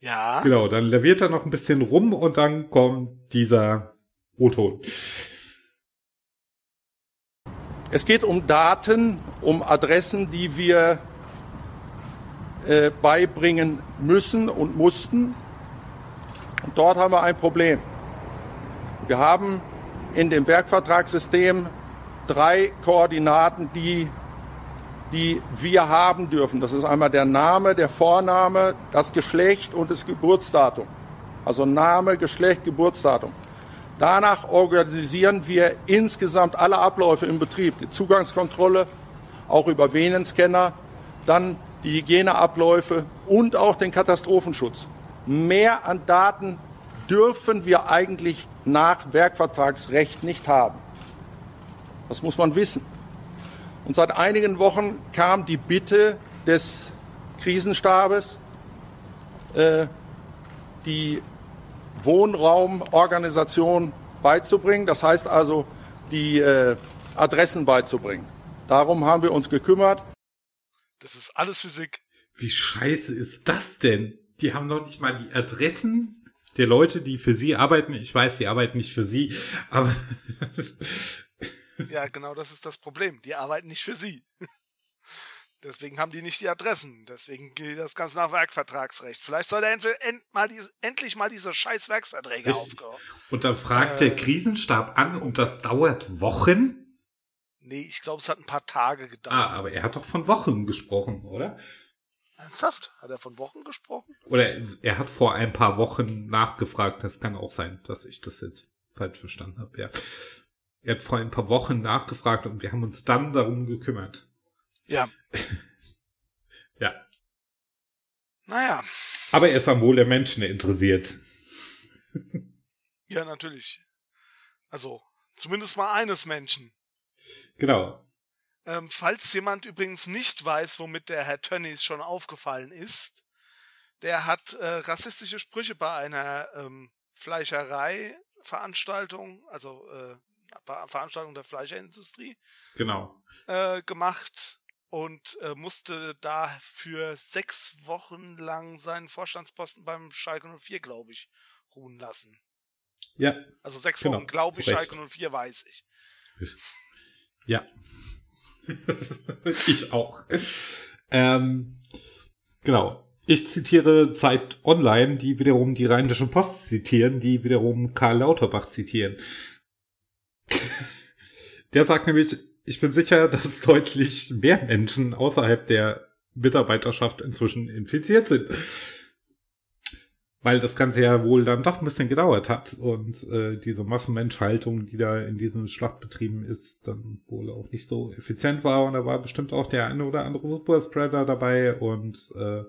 ja.
Genau, dann laviert er noch ein bisschen rum und dann kommt dieser O-Ton.
Es geht um Daten, um Adressen, die wir äh, beibringen müssen und mussten. Und dort haben wir ein Problem. Wir haben in dem Werkvertragssystem drei Koordinaten, die, die wir haben dürfen. Das ist einmal der Name, der Vorname, das Geschlecht und das Geburtsdatum. Also Name, Geschlecht, Geburtsdatum. Danach organisieren wir insgesamt alle Abläufe im Betrieb, die Zugangskontrolle, auch über Venenscanner, dann die Hygieneabläufe und auch den Katastrophenschutz. Mehr an Daten dürfen wir eigentlich nach Werkvertragsrecht nicht haben. Das muss man wissen. Und seit einigen Wochen kam die Bitte des Krisenstabes, äh, die Wohnraumorganisation beizubringen. Das heißt also, die äh, Adressen beizubringen. Darum haben wir uns gekümmert.
Das ist alles Physik.
Wie scheiße ist das denn? Die haben noch nicht mal die Adressen der Leute, die für sie arbeiten. Ich weiß, die arbeiten nicht für sie, aber.
ja, genau das ist das Problem. Die arbeiten nicht für sie. Deswegen haben die nicht die Adressen. Deswegen geht das Ganze nach Werkvertragsrecht. Vielleicht soll er end mal die, endlich mal diese scheiß Werksverträge aufgehören.
Und dann fragt äh, der Krisenstab an und das dauert Wochen?
Nee, ich glaube, es hat ein paar Tage gedauert.
Ah, aber er hat doch von Wochen gesprochen, oder?
Ernsthaft? Hat er von Wochen gesprochen?
Oder er hat vor ein paar Wochen nachgefragt. Das kann auch sein, dass ich das jetzt falsch verstanden habe, ja. Er hat vor ein paar Wochen nachgefragt und wir haben uns dann darum gekümmert.
Ja.
ja.
Naja.
Aber er ist am Wohl der Menschen interessiert.
ja, natürlich. Also, zumindest mal eines Menschen.
Genau.
Ähm, falls jemand übrigens nicht weiß, womit der Herr Tönnies schon aufgefallen ist, der hat äh, rassistische Sprüche bei einer ähm, Fleischerei-Veranstaltung, also äh, Veranstaltung der Fleischindustrie,
genau.
äh, gemacht und äh, musste dafür sechs Wochen lang seinen Vorstandsposten beim Schalke 04, glaube ich, ruhen lassen.
Ja.
Also sechs genau, Wochen, glaube ich, Schalke 04 weiß ich.
Ja. ich auch. Ähm, genau. Ich zitiere Zeit Online, die wiederum die Rheinische Post zitieren, die wiederum Karl Lauterbach zitieren. Der sagt nämlich, ich bin sicher, dass deutlich mehr Menschen außerhalb der Mitarbeiterschaft inzwischen infiziert sind weil das Ganze ja wohl dann doch ein bisschen gedauert hat und äh, diese Massenmenschhaltung, die da in diesen Schlachtbetrieben ist, dann wohl auch nicht so effizient war und da war bestimmt auch der eine oder andere Superspreader dabei und äh,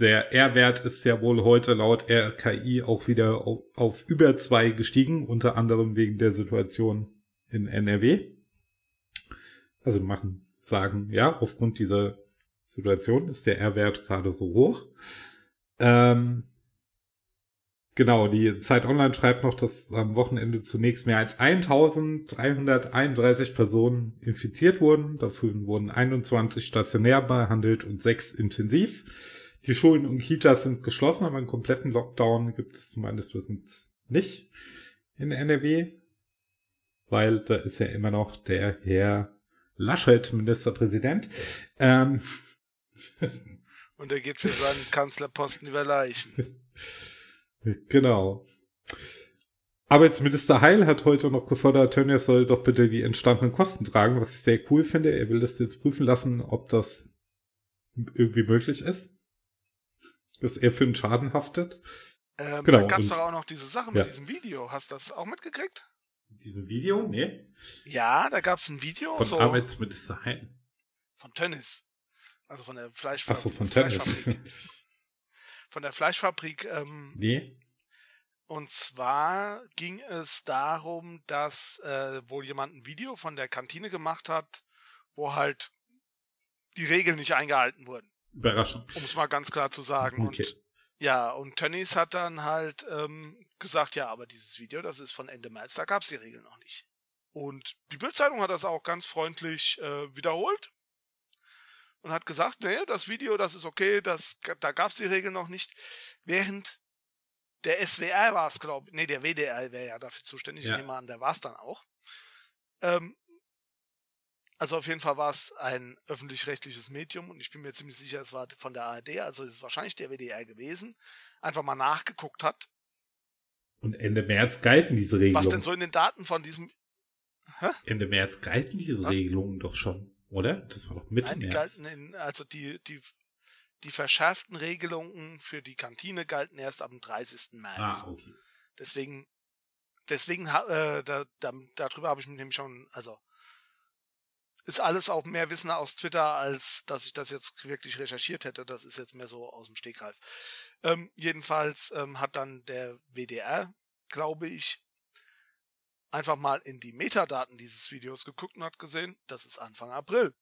der R-Wert ist ja wohl heute laut RKI auch wieder auf, auf über zwei gestiegen, unter anderem wegen der Situation in NRW. Also machen, sagen, ja, aufgrund dieser Situation ist der R-Wert gerade so hoch. Ähm, Genau, die Zeit Online schreibt noch, dass am Wochenende zunächst mehr als 1331 Personen infiziert wurden. Dafür wurden 21 stationär behandelt und 6 intensiv. Die Schulen und Kitas sind geschlossen, aber einen kompletten Lockdown gibt es zumindest Wissens nicht in NRW, weil da ist ja immer noch der Herr Laschet Ministerpräsident. Ähm.
Und er geht für seinen Kanzlerposten über Leichen.
Genau. Arbeitsminister Heil hat heute noch gefordert, Tönnies soll doch bitte die entstandenen Kosten tragen, was ich sehr cool finde. Er will das jetzt prüfen lassen, ob das irgendwie möglich ist, dass er für einen Schaden haftet.
Ähm, genau. Da gab es doch auch noch diese Sache mit ja. diesem Video. Hast du das auch mitgekriegt?
Diesem Video? Nee.
Ja, da gab es ein Video.
Von so Arbeitsminister Heil.
Von Tönnis. Also von der Fleischfabrik.
Achso, von Tönnis.
von der Fleischfabrik. Ähm,
nee.
Und zwar ging es darum, dass äh, wohl jemand ein Video von der Kantine gemacht hat, wo halt die Regeln nicht eingehalten wurden.
Überraschend.
Um es mal ganz klar zu sagen. Okay. Und ja, und Tönnies hat dann halt ähm, gesagt, ja, aber dieses Video, das ist von Ende März, da gab es die Regeln noch nicht. Und die Bildzeitung hat das auch ganz freundlich äh, wiederholt und hat gesagt, nee, das Video, das ist okay, das, da gab es die Regeln noch nicht. Während der SWR war es, glaube ich, nee, der WDR wäre ja dafür zuständig, ja. ich nehme an, der war es dann auch. Ähm, also auf jeden Fall war es ein öffentlich-rechtliches Medium und ich bin mir ziemlich sicher, es war von der ARD, also es ist wahrscheinlich der WDR gewesen, einfach mal nachgeguckt hat.
Und Ende März galten diese Regelungen.
Was denn so in den Daten von diesem
Hä? Ende März galten diese Was? Regelungen doch schon, oder? Das war doch Mitte Nein,
die März. galten in, also die, die, die verschärften Regelungen für die Kantine galten erst am 30. März.
Ah, okay.
Deswegen, deswegen, äh, da, da, darüber habe ich mich nämlich schon, also ist alles auch mehr Wissen aus Twitter, als dass ich das jetzt wirklich recherchiert hätte. Das ist jetzt mehr so aus dem Stegreif. Ähm, jedenfalls ähm, hat dann der WDR, glaube ich, einfach mal in die Metadaten dieses Videos geguckt und hat gesehen, das ist Anfang April.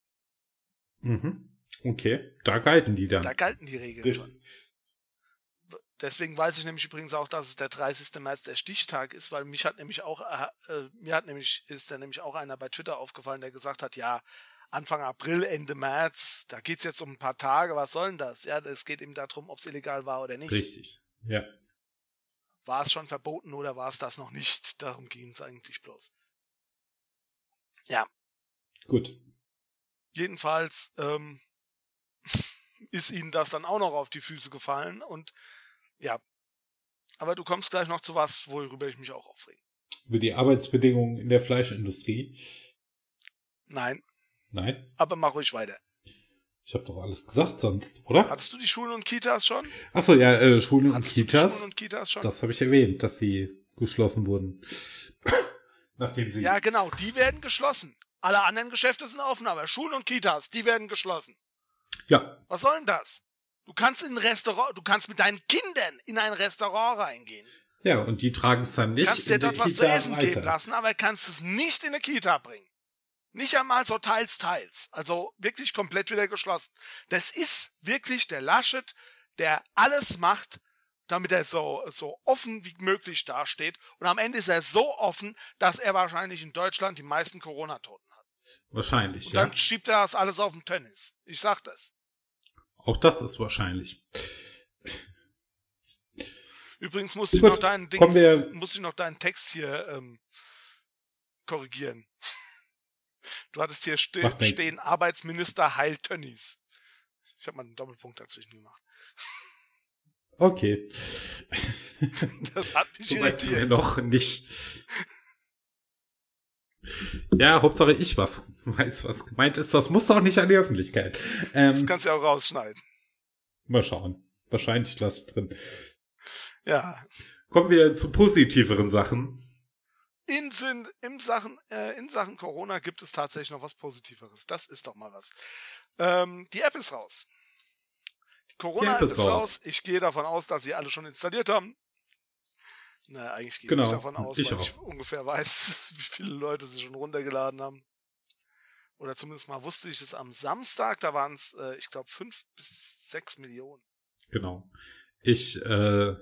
Mhm. Okay, da galten die dann.
Da galten die Regeln Richtig. schon. Deswegen weiß ich nämlich übrigens auch, dass es der 30. März der Stichtag ist, weil mich hat nämlich auch, äh, mir hat nämlich, ist da nämlich auch einer bei Twitter aufgefallen, der gesagt hat, ja, Anfang April, Ende März, da geht's jetzt um ein paar Tage, was soll denn das? Ja, es geht eben darum, ob es illegal war oder nicht.
Richtig, ja.
War es schon verboten oder war es das noch nicht? Darum ging es eigentlich bloß. Ja.
Gut.
Jedenfalls ähm, ist ihnen das dann auch noch auf die Füße gefallen und ja. Aber du kommst gleich noch zu was, worüber ich mich auch aufrege.
Über die Arbeitsbedingungen in der Fleischindustrie?
Nein.
Nein?
Aber mach ruhig weiter.
Ich habe doch alles gesagt sonst, oder?
Hattest du die Schulen und Kitas schon?
Achso, ja, äh, Schulen und Kitas.
Schulen und Kitas schon?
Das habe ich erwähnt, dass sie geschlossen wurden. Nachdem sie.
Ja, genau, die werden geschlossen. Alle anderen Geschäfte sind offen, aber Schulen und Kitas, die werden geschlossen.
Ja.
Was soll denn das? Du kannst in ein Restaurant, du kannst mit deinen Kindern in ein Restaurant reingehen.
Ja, und die tragen es dann nicht.
Du kannst dir dort was Kita zu essen weiter. geben lassen, aber kannst es nicht in eine Kita bringen. Nicht einmal so teils, teils. Also wirklich komplett wieder geschlossen. Das ist wirklich der Laschet, der alles macht, damit er so, so offen wie möglich dasteht. Und am Ende ist er so offen, dass er wahrscheinlich in Deutschland die meisten Corona-Toten hat.
Wahrscheinlich,
Und
ja.
Dann schiebt er das alles auf den Tennis. Ich sag das.
Auch das ist wahrscheinlich.
Übrigens muss ich noch deinen Dings, muss ich noch deinen Text hier ähm, korrigieren. Du hattest hier ste stehen Arbeitsminister Heil Tönnies. Ich habe mal einen Doppelpunkt dazwischen gemacht.
Okay.
Das hat mich
so irritiert. Wir noch nicht. Ja, Hauptsache ich was weiß, was gemeint ist. Das muss doch nicht an die Öffentlichkeit.
Ähm, das kannst du ja auch rausschneiden.
Mal schauen. Wahrscheinlich lasse ich drin.
Ja.
Kommen wir zu positiveren Sachen.
In, Sinn, in, Sachen, äh, in Sachen Corona gibt es tatsächlich noch was Positiveres. Das ist doch mal was. Ähm, die App ist raus. Die Corona-App ist, ist raus. raus. Ich gehe davon aus, dass sie alle schon installiert haben. Na, eigentlich gehe genau. ich davon aus, ich weil auch. ich ungefähr weiß, wie viele Leute sie schon runtergeladen haben. Oder zumindest mal wusste ich es am Samstag, da waren es, äh, ich glaube, fünf bis sechs Millionen.
Genau. Ich, äh,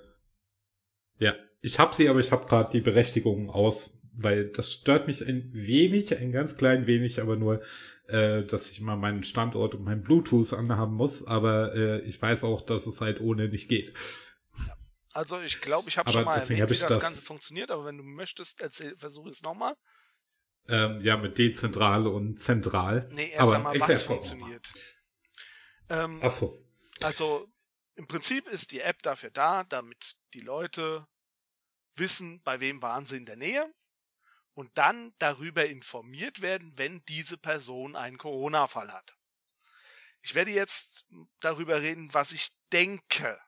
Ja, ich habe sie, aber ich habe gerade die Berechtigung aus, weil das stört mich ein wenig, ein ganz klein wenig, aber nur, äh, dass ich immer meinen Standort und mein Bluetooth anhaben muss. Aber äh, ich weiß auch, dass es halt ohne nicht geht.
Also ich glaube, ich habe schon mal erwähnt, wie das, das, Ganze funktioniert, aber wenn du möchtest, erzähl, versuche es nochmal.
Ähm, ja, mit dezentral und zentral.
Nee, erst aber einmal, was funktioniert. Ähm,
Ach so.
Also im Prinzip ist die App dafür da, damit die Leute wissen, bei wem waren sie in der Nähe und dann darüber informiert werden, wenn diese Person einen Corona-Fall hat. Ich werde jetzt darüber reden, was ich denke,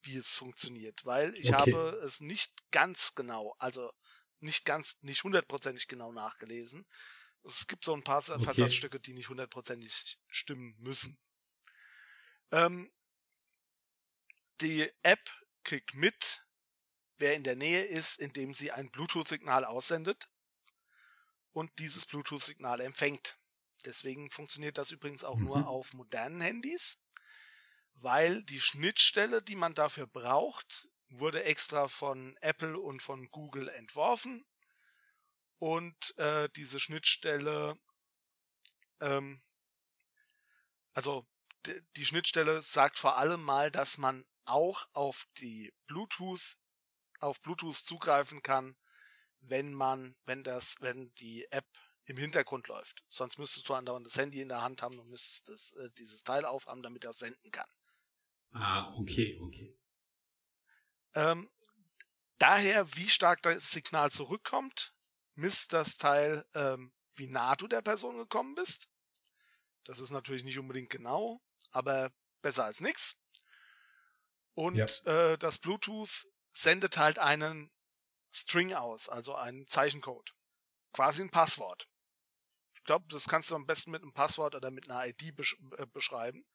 wie es funktioniert, weil ich okay. habe es nicht ganz genau, also nicht ganz, nicht hundertprozentig genau nachgelesen. Es gibt so ein paar okay. Versatzstücke, die nicht hundertprozentig stimmen müssen. Ähm, die App kriegt mit, wer in der Nähe ist, indem sie ein Bluetooth-Signal aussendet und dieses Bluetooth-Signal empfängt. Deswegen funktioniert das übrigens auch mhm. nur auf modernen Handys, weil die Schnittstelle, die man dafür braucht, wurde extra von Apple und von Google entworfen. Und äh, diese Schnittstelle, ähm, also die Schnittstelle sagt vor allem mal, dass man auch auf die Bluetooth, auf Bluetooth zugreifen kann, wenn man, wenn das, wenn die App im Hintergrund läuft. Sonst müsstest du andauernd das Handy in der Hand haben und müsstest das, äh, dieses Teil aufhaben, damit er senden kann.
Ah, okay, okay.
Ähm, daher, wie stark das Signal zurückkommt, misst das Teil, ähm, wie nah du der Person gekommen bist. Das ist natürlich nicht unbedingt genau, aber besser als nix. Und ja. äh, das Bluetooth sendet halt einen String aus, also einen Zeichencode. Quasi ein Passwort. Ich glaube, das kannst du am besten mit einem Passwort oder mit einer ID besch äh, beschreiben.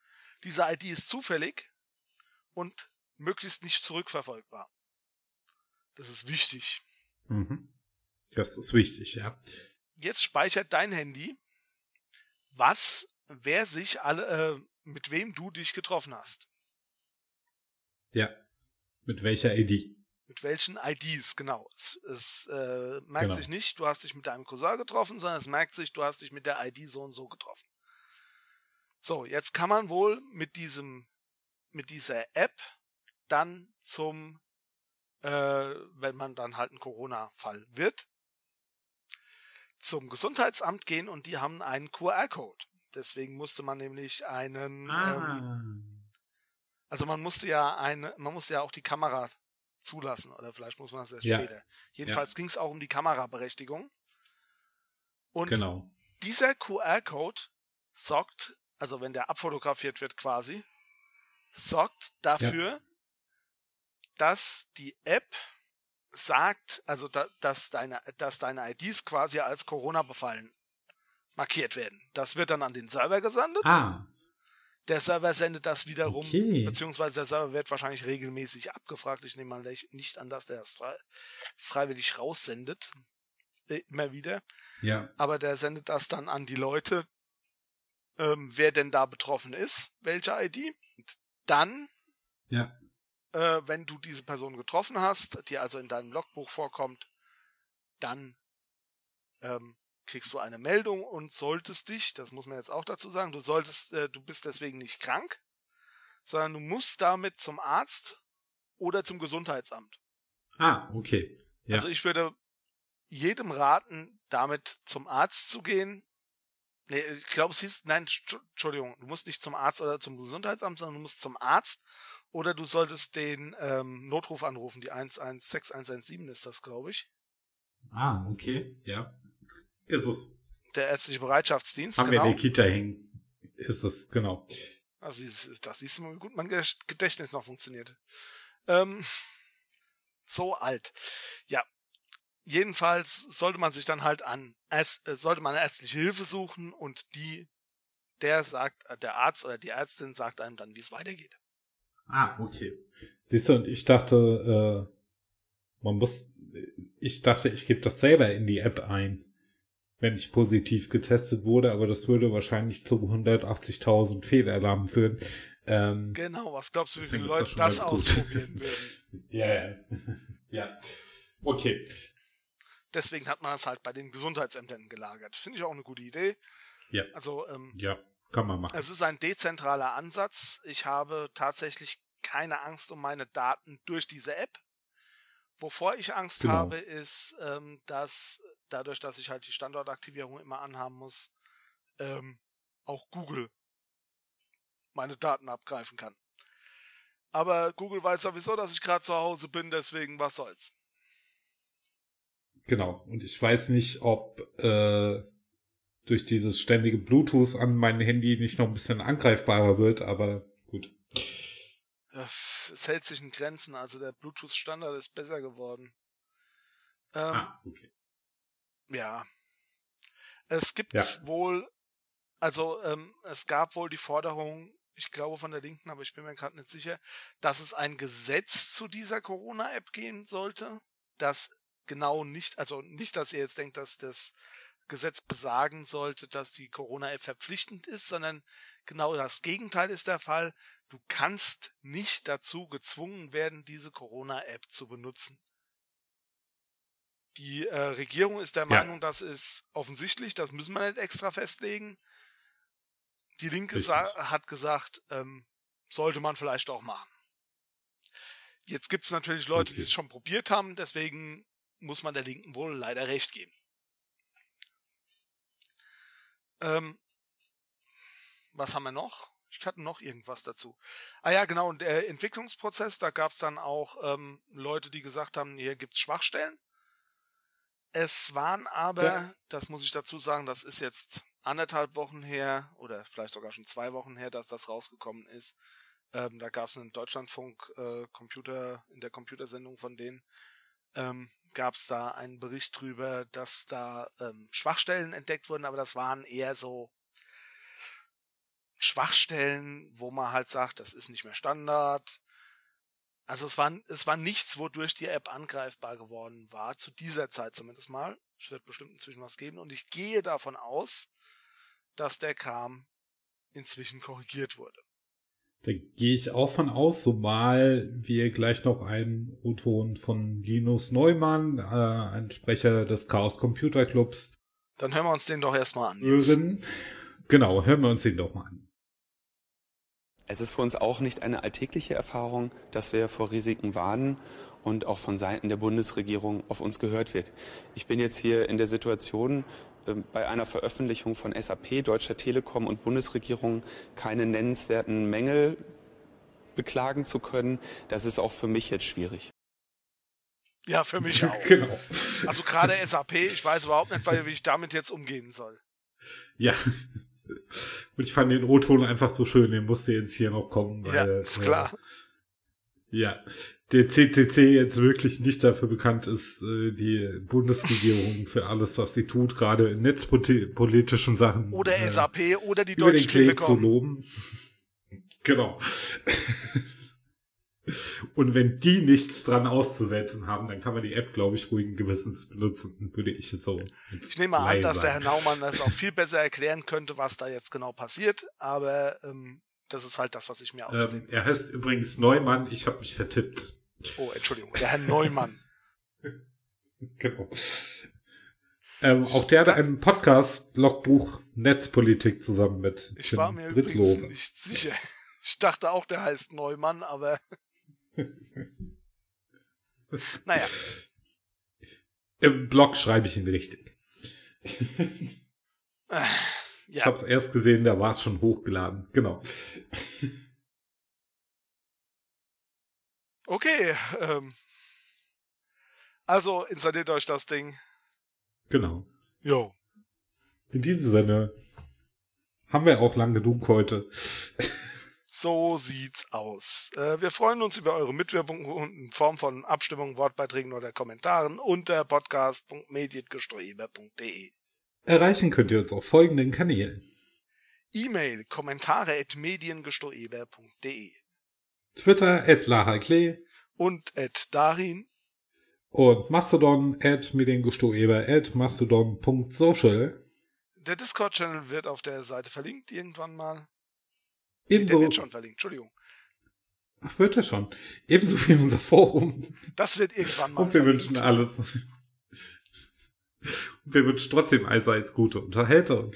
Diese ID ist zufällig und möglichst nicht zurückverfolgbar. Das ist wichtig.
Mhm. Das ist wichtig, ja.
Jetzt speichert dein Handy, was, wer sich alle, äh, mit wem du dich getroffen hast.
Ja. Mit welcher ID?
Mit welchen IDs, genau. Es, es äh, merkt genau. sich nicht, du hast dich mit deinem Cousin getroffen, sondern es merkt sich, du hast dich mit der ID so und so getroffen. So, jetzt kann man wohl mit diesem, mit dieser App dann zum, äh, wenn man dann halt ein Corona-Fall wird, zum Gesundheitsamt gehen und die haben einen QR-Code. Deswegen musste man nämlich einen, ah. ähm, also man musste ja eine, man musste ja auch die Kamera zulassen oder vielleicht muss man das erst ja. später. Jedenfalls ja. ging es auch um die Kameraberechtigung. Und genau. dieser QR-Code sorgt, also wenn der abfotografiert wird quasi, sorgt dafür, ja. dass die App sagt, also da, dass deine, dass deine IDs quasi als Corona befallen markiert werden. Das wird dann an den Server gesendet.
Ah.
Der Server sendet das wiederum, okay. beziehungsweise der Server wird wahrscheinlich regelmäßig abgefragt. Ich nehme mal nicht an, dass der frei, freiwillig raussendet. Äh, immer wieder.
Ja.
Aber der sendet das dann an die Leute, ähm, wer denn da betroffen ist, welche ID. Und dann,
ja.
äh, wenn du diese Person getroffen hast, die also in deinem Logbuch vorkommt, dann ähm, kriegst du eine Meldung und solltest dich, das muss man jetzt auch dazu sagen, du solltest, äh, du bist deswegen nicht krank, sondern du musst damit zum Arzt oder zum Gesundheitsamt.
Ah, okay.
Ja. Also ich würde jedem raten, damit zum Arzt zu gehen. Nee, ich glaube, es hieß, nein, Entschuldigung, du musst nicht zum Arzt oder zum Gesundheitsamt, sondern du musst zum Arzt oder du solltest den ähm, Notruf anrufen, die 116117 ist das, glaube ich.
Ah, okay, ja. Ist es.
Der ärztliche Bereitschaftsdienst.
Haben genau. wir in der Kita hängen. Ist es, genau.
Also das siehst du mal, wie gut mein Gedächtnis noch funktioniert. Ähm, so alt. Ja. Jedenfalls sollte man sich dann halt an, äh, sollte man ärztliche Hilfe suchen und die, der sagt, äh, der Arzt oder die Ärztin sagt einem dann, wie es weitergeht.
Ah, okay. Siehst du, und ich dachte, äh, man muss, ich dachte, ich gebe das selber in die App ein wenn ich positiv getestet wurde, aber das würde wahrscheinlich zu 180.000 Fehlalarmen führen. Ähm,
genau, was glaubst du, wie viele Leute
das
das, ausprobieren würden?
ja, ja. ja. Okay.
Deswegen hat man das halt bei den Gesundheitsämtern gelagert. Finde ich auch eine gute Idee.
Ja.
Also, ähm,
Ja, kann man machen.
es ist ein dezentraler Ansatz. Ich habe tatsächlich keine Angst um meine Daten durch diese App. Wovor ich Angst
Genau.
habe, ist, ähm, dass dadurch, dass ich halt die Standortaktivierung immer anhaben muss, ähm, auch Google meine Daten abgreifen kann. Aber Google weiß sowieso, dass ich gerade zu Hause bin, deswegen was soll's.
Genau. Und ich weiß nicht, ob äh, durch dieses ständige Bluetooth an mein Handy nicht noch ein bisschen angreifbarer wird, aber gut.
Ja, Es hält sich in Grenzen, also der Bluetooth-Standard ist besser geworden. Ähm,
Ah, okay.
Ja. Es gibt
Ja.
wohl, also ähm, es gab wohl die Forderung, ich glaube von der Linken, aber ich bin mir gerade nicht sicher, dass es ein Gesetz zu dieser Corona-App geben sollte, das genau nicht, also nicht, dass ihr jetzt denkt, dass das Gesetz besagen sollte, dass die Corona-App verpflichtend ist, sondern genau das Gegenteil ist der Fall. Du kannst nicht dazu gezwungen werden, diese Corona-App zu benutzen. Die äh, Regierung ist der
Ja.
Meinung, das ist offensichtlich, das müssen wir nicht extra festlegen. Die Linke hat gesagt, ähm, sollte man vielleicht auch machen. Jetzt gibt es natürlich Leute, die
Okay.
es schon probiert haben, deswegen muss man der Linken wohl leider recht geben. Ähm, was haben wir noch? Ich hatte noch irgendwas dazu. Ah ja, genau, und der Entwicklungsprozess, da gab es dann auch ähm, Leute, die gesagt haben, hier gibt's Schwachstellen. Es waren aber,
Ja.
das muss ich dazu sagen, das ist jetzt anderthalb Wochen her oder vielleicht sogar schon zwei Wochen her, dass das rausgekommen ist. Ähm, da gab es einen Deutschlandfunk äh, Computer in der Computersendung von denen ähm, gab es da einen Bericht drüber, dass da ähm, Schwachstellen entdeckt wurden, aber das waren eher so Schwachstellen, wo man halt sagt, das ist nicht mehr Standard. Also es war, es war nichts, wodurch die App angreifbar geworden war, zu dieser Zeit zumindest mal. Es wird bestimmt inzwischen was geben und ich gehe davon aus, dass der Kram inzwischen korrigiert wurde.
Da gehe ich auch von aus, zumal wir gleich noch einen O-Ton von Linus Neumann, äh, ein Sprecher des Chaos Computer Clubs,
Dann hören wir uns den doch erstmal an. Jetzt.
hören. Genau, hören wir uns den doch mal an.
Es ist für uns auch nicht eine alltägliche Erfahrung, dass wir vor Risiken warnen und auch von Seiten der Bundesregierung auf uns gehört wird. Ich bin jetzt hier in der Situation, ähm, bei einer Veröffentlichung von SAP, Deutscher Telekom und Bundesregierung keine nennenswerten Mängel beklagen zu können. Das ist auch für mich jetzt schwierig.
Ja, für mich auch.
Genau.
Also gerade SAP, ich weiß überhaupt nicht, wie ich damit jetzt umgehen soll.
Ja. Und ich fand den O-Ton einfach so schön, den musste jetzt hier noch kommen.
Ja,
weil,
ist klar.
Äh, ja. Der CCC jetzt wirklich nicht dafür bekannt ist, äh, die Bundesregierung für alles, was sie tut, gerade in netzpolitischen Sachen.
Oder
äh,
SAP oder die Deutsche
Klee zu
Telekom.
loben. Genau. Und wenn die nichts dran auszusetzen haben, dann kann man die App, glaube ich, ruhigen Gewissens benutzen, würde ich jetzt so.
Ich nehme an, dass der Herr Naumann das auch viel besser erklären könnte, was da jetzt genau passiert, aber ähm, das ist halt das, was ich mir ausdenke.
ähm, Er heißt übrigens Neumann, ich habe mich vertippt.
Oh, Entschuldigung, der Herr Neumann.
Genau. Ähm, auch der hat einen Podcast, Logbuch Netzpolitik zusammen mit
Ich
Tim
war mir
Ritlow.
übrigens nicht sicher. Ich dachte auch, der heißt Neumann, aber naja,
Im Blog schreibe ich ihn richtig. Ich
ja,
habe es erst gesehen, da war es schon hochgeladen. Genau.
okay. Ähm, also installiert euch das Ding.
Genau.
Jo.
In diesem Sinne haben wir auch lang genug heute.
So sieht's aus. Äh, wir freuen uns über eure Mitwirkung in Form von Abstimmungen, Wortbeiträgen oder Kommentaren unter podcast.mediengestreuber.de.
Erreichen könnt ihr uns auf folgenden Kanälen.
E-Mail kommentare at mediengestoeber.de
Twitter at Lahaklee
und at Darin.
und Mastodon at mediengestoeber at mastodon.social.
Der Discord-Channel wird auf der Seite verlinkt irgendwann mal.
Ebenso.
Der wird schon verlinkt, Entschuldigung.
Ach, wird er schon. Ebenso wie unser Forum.
Das wird irgendwann mal
Und wir
verlinkt.
wünschen alles. Und wir wünschen trotzdem allseits gute Unterhaltung.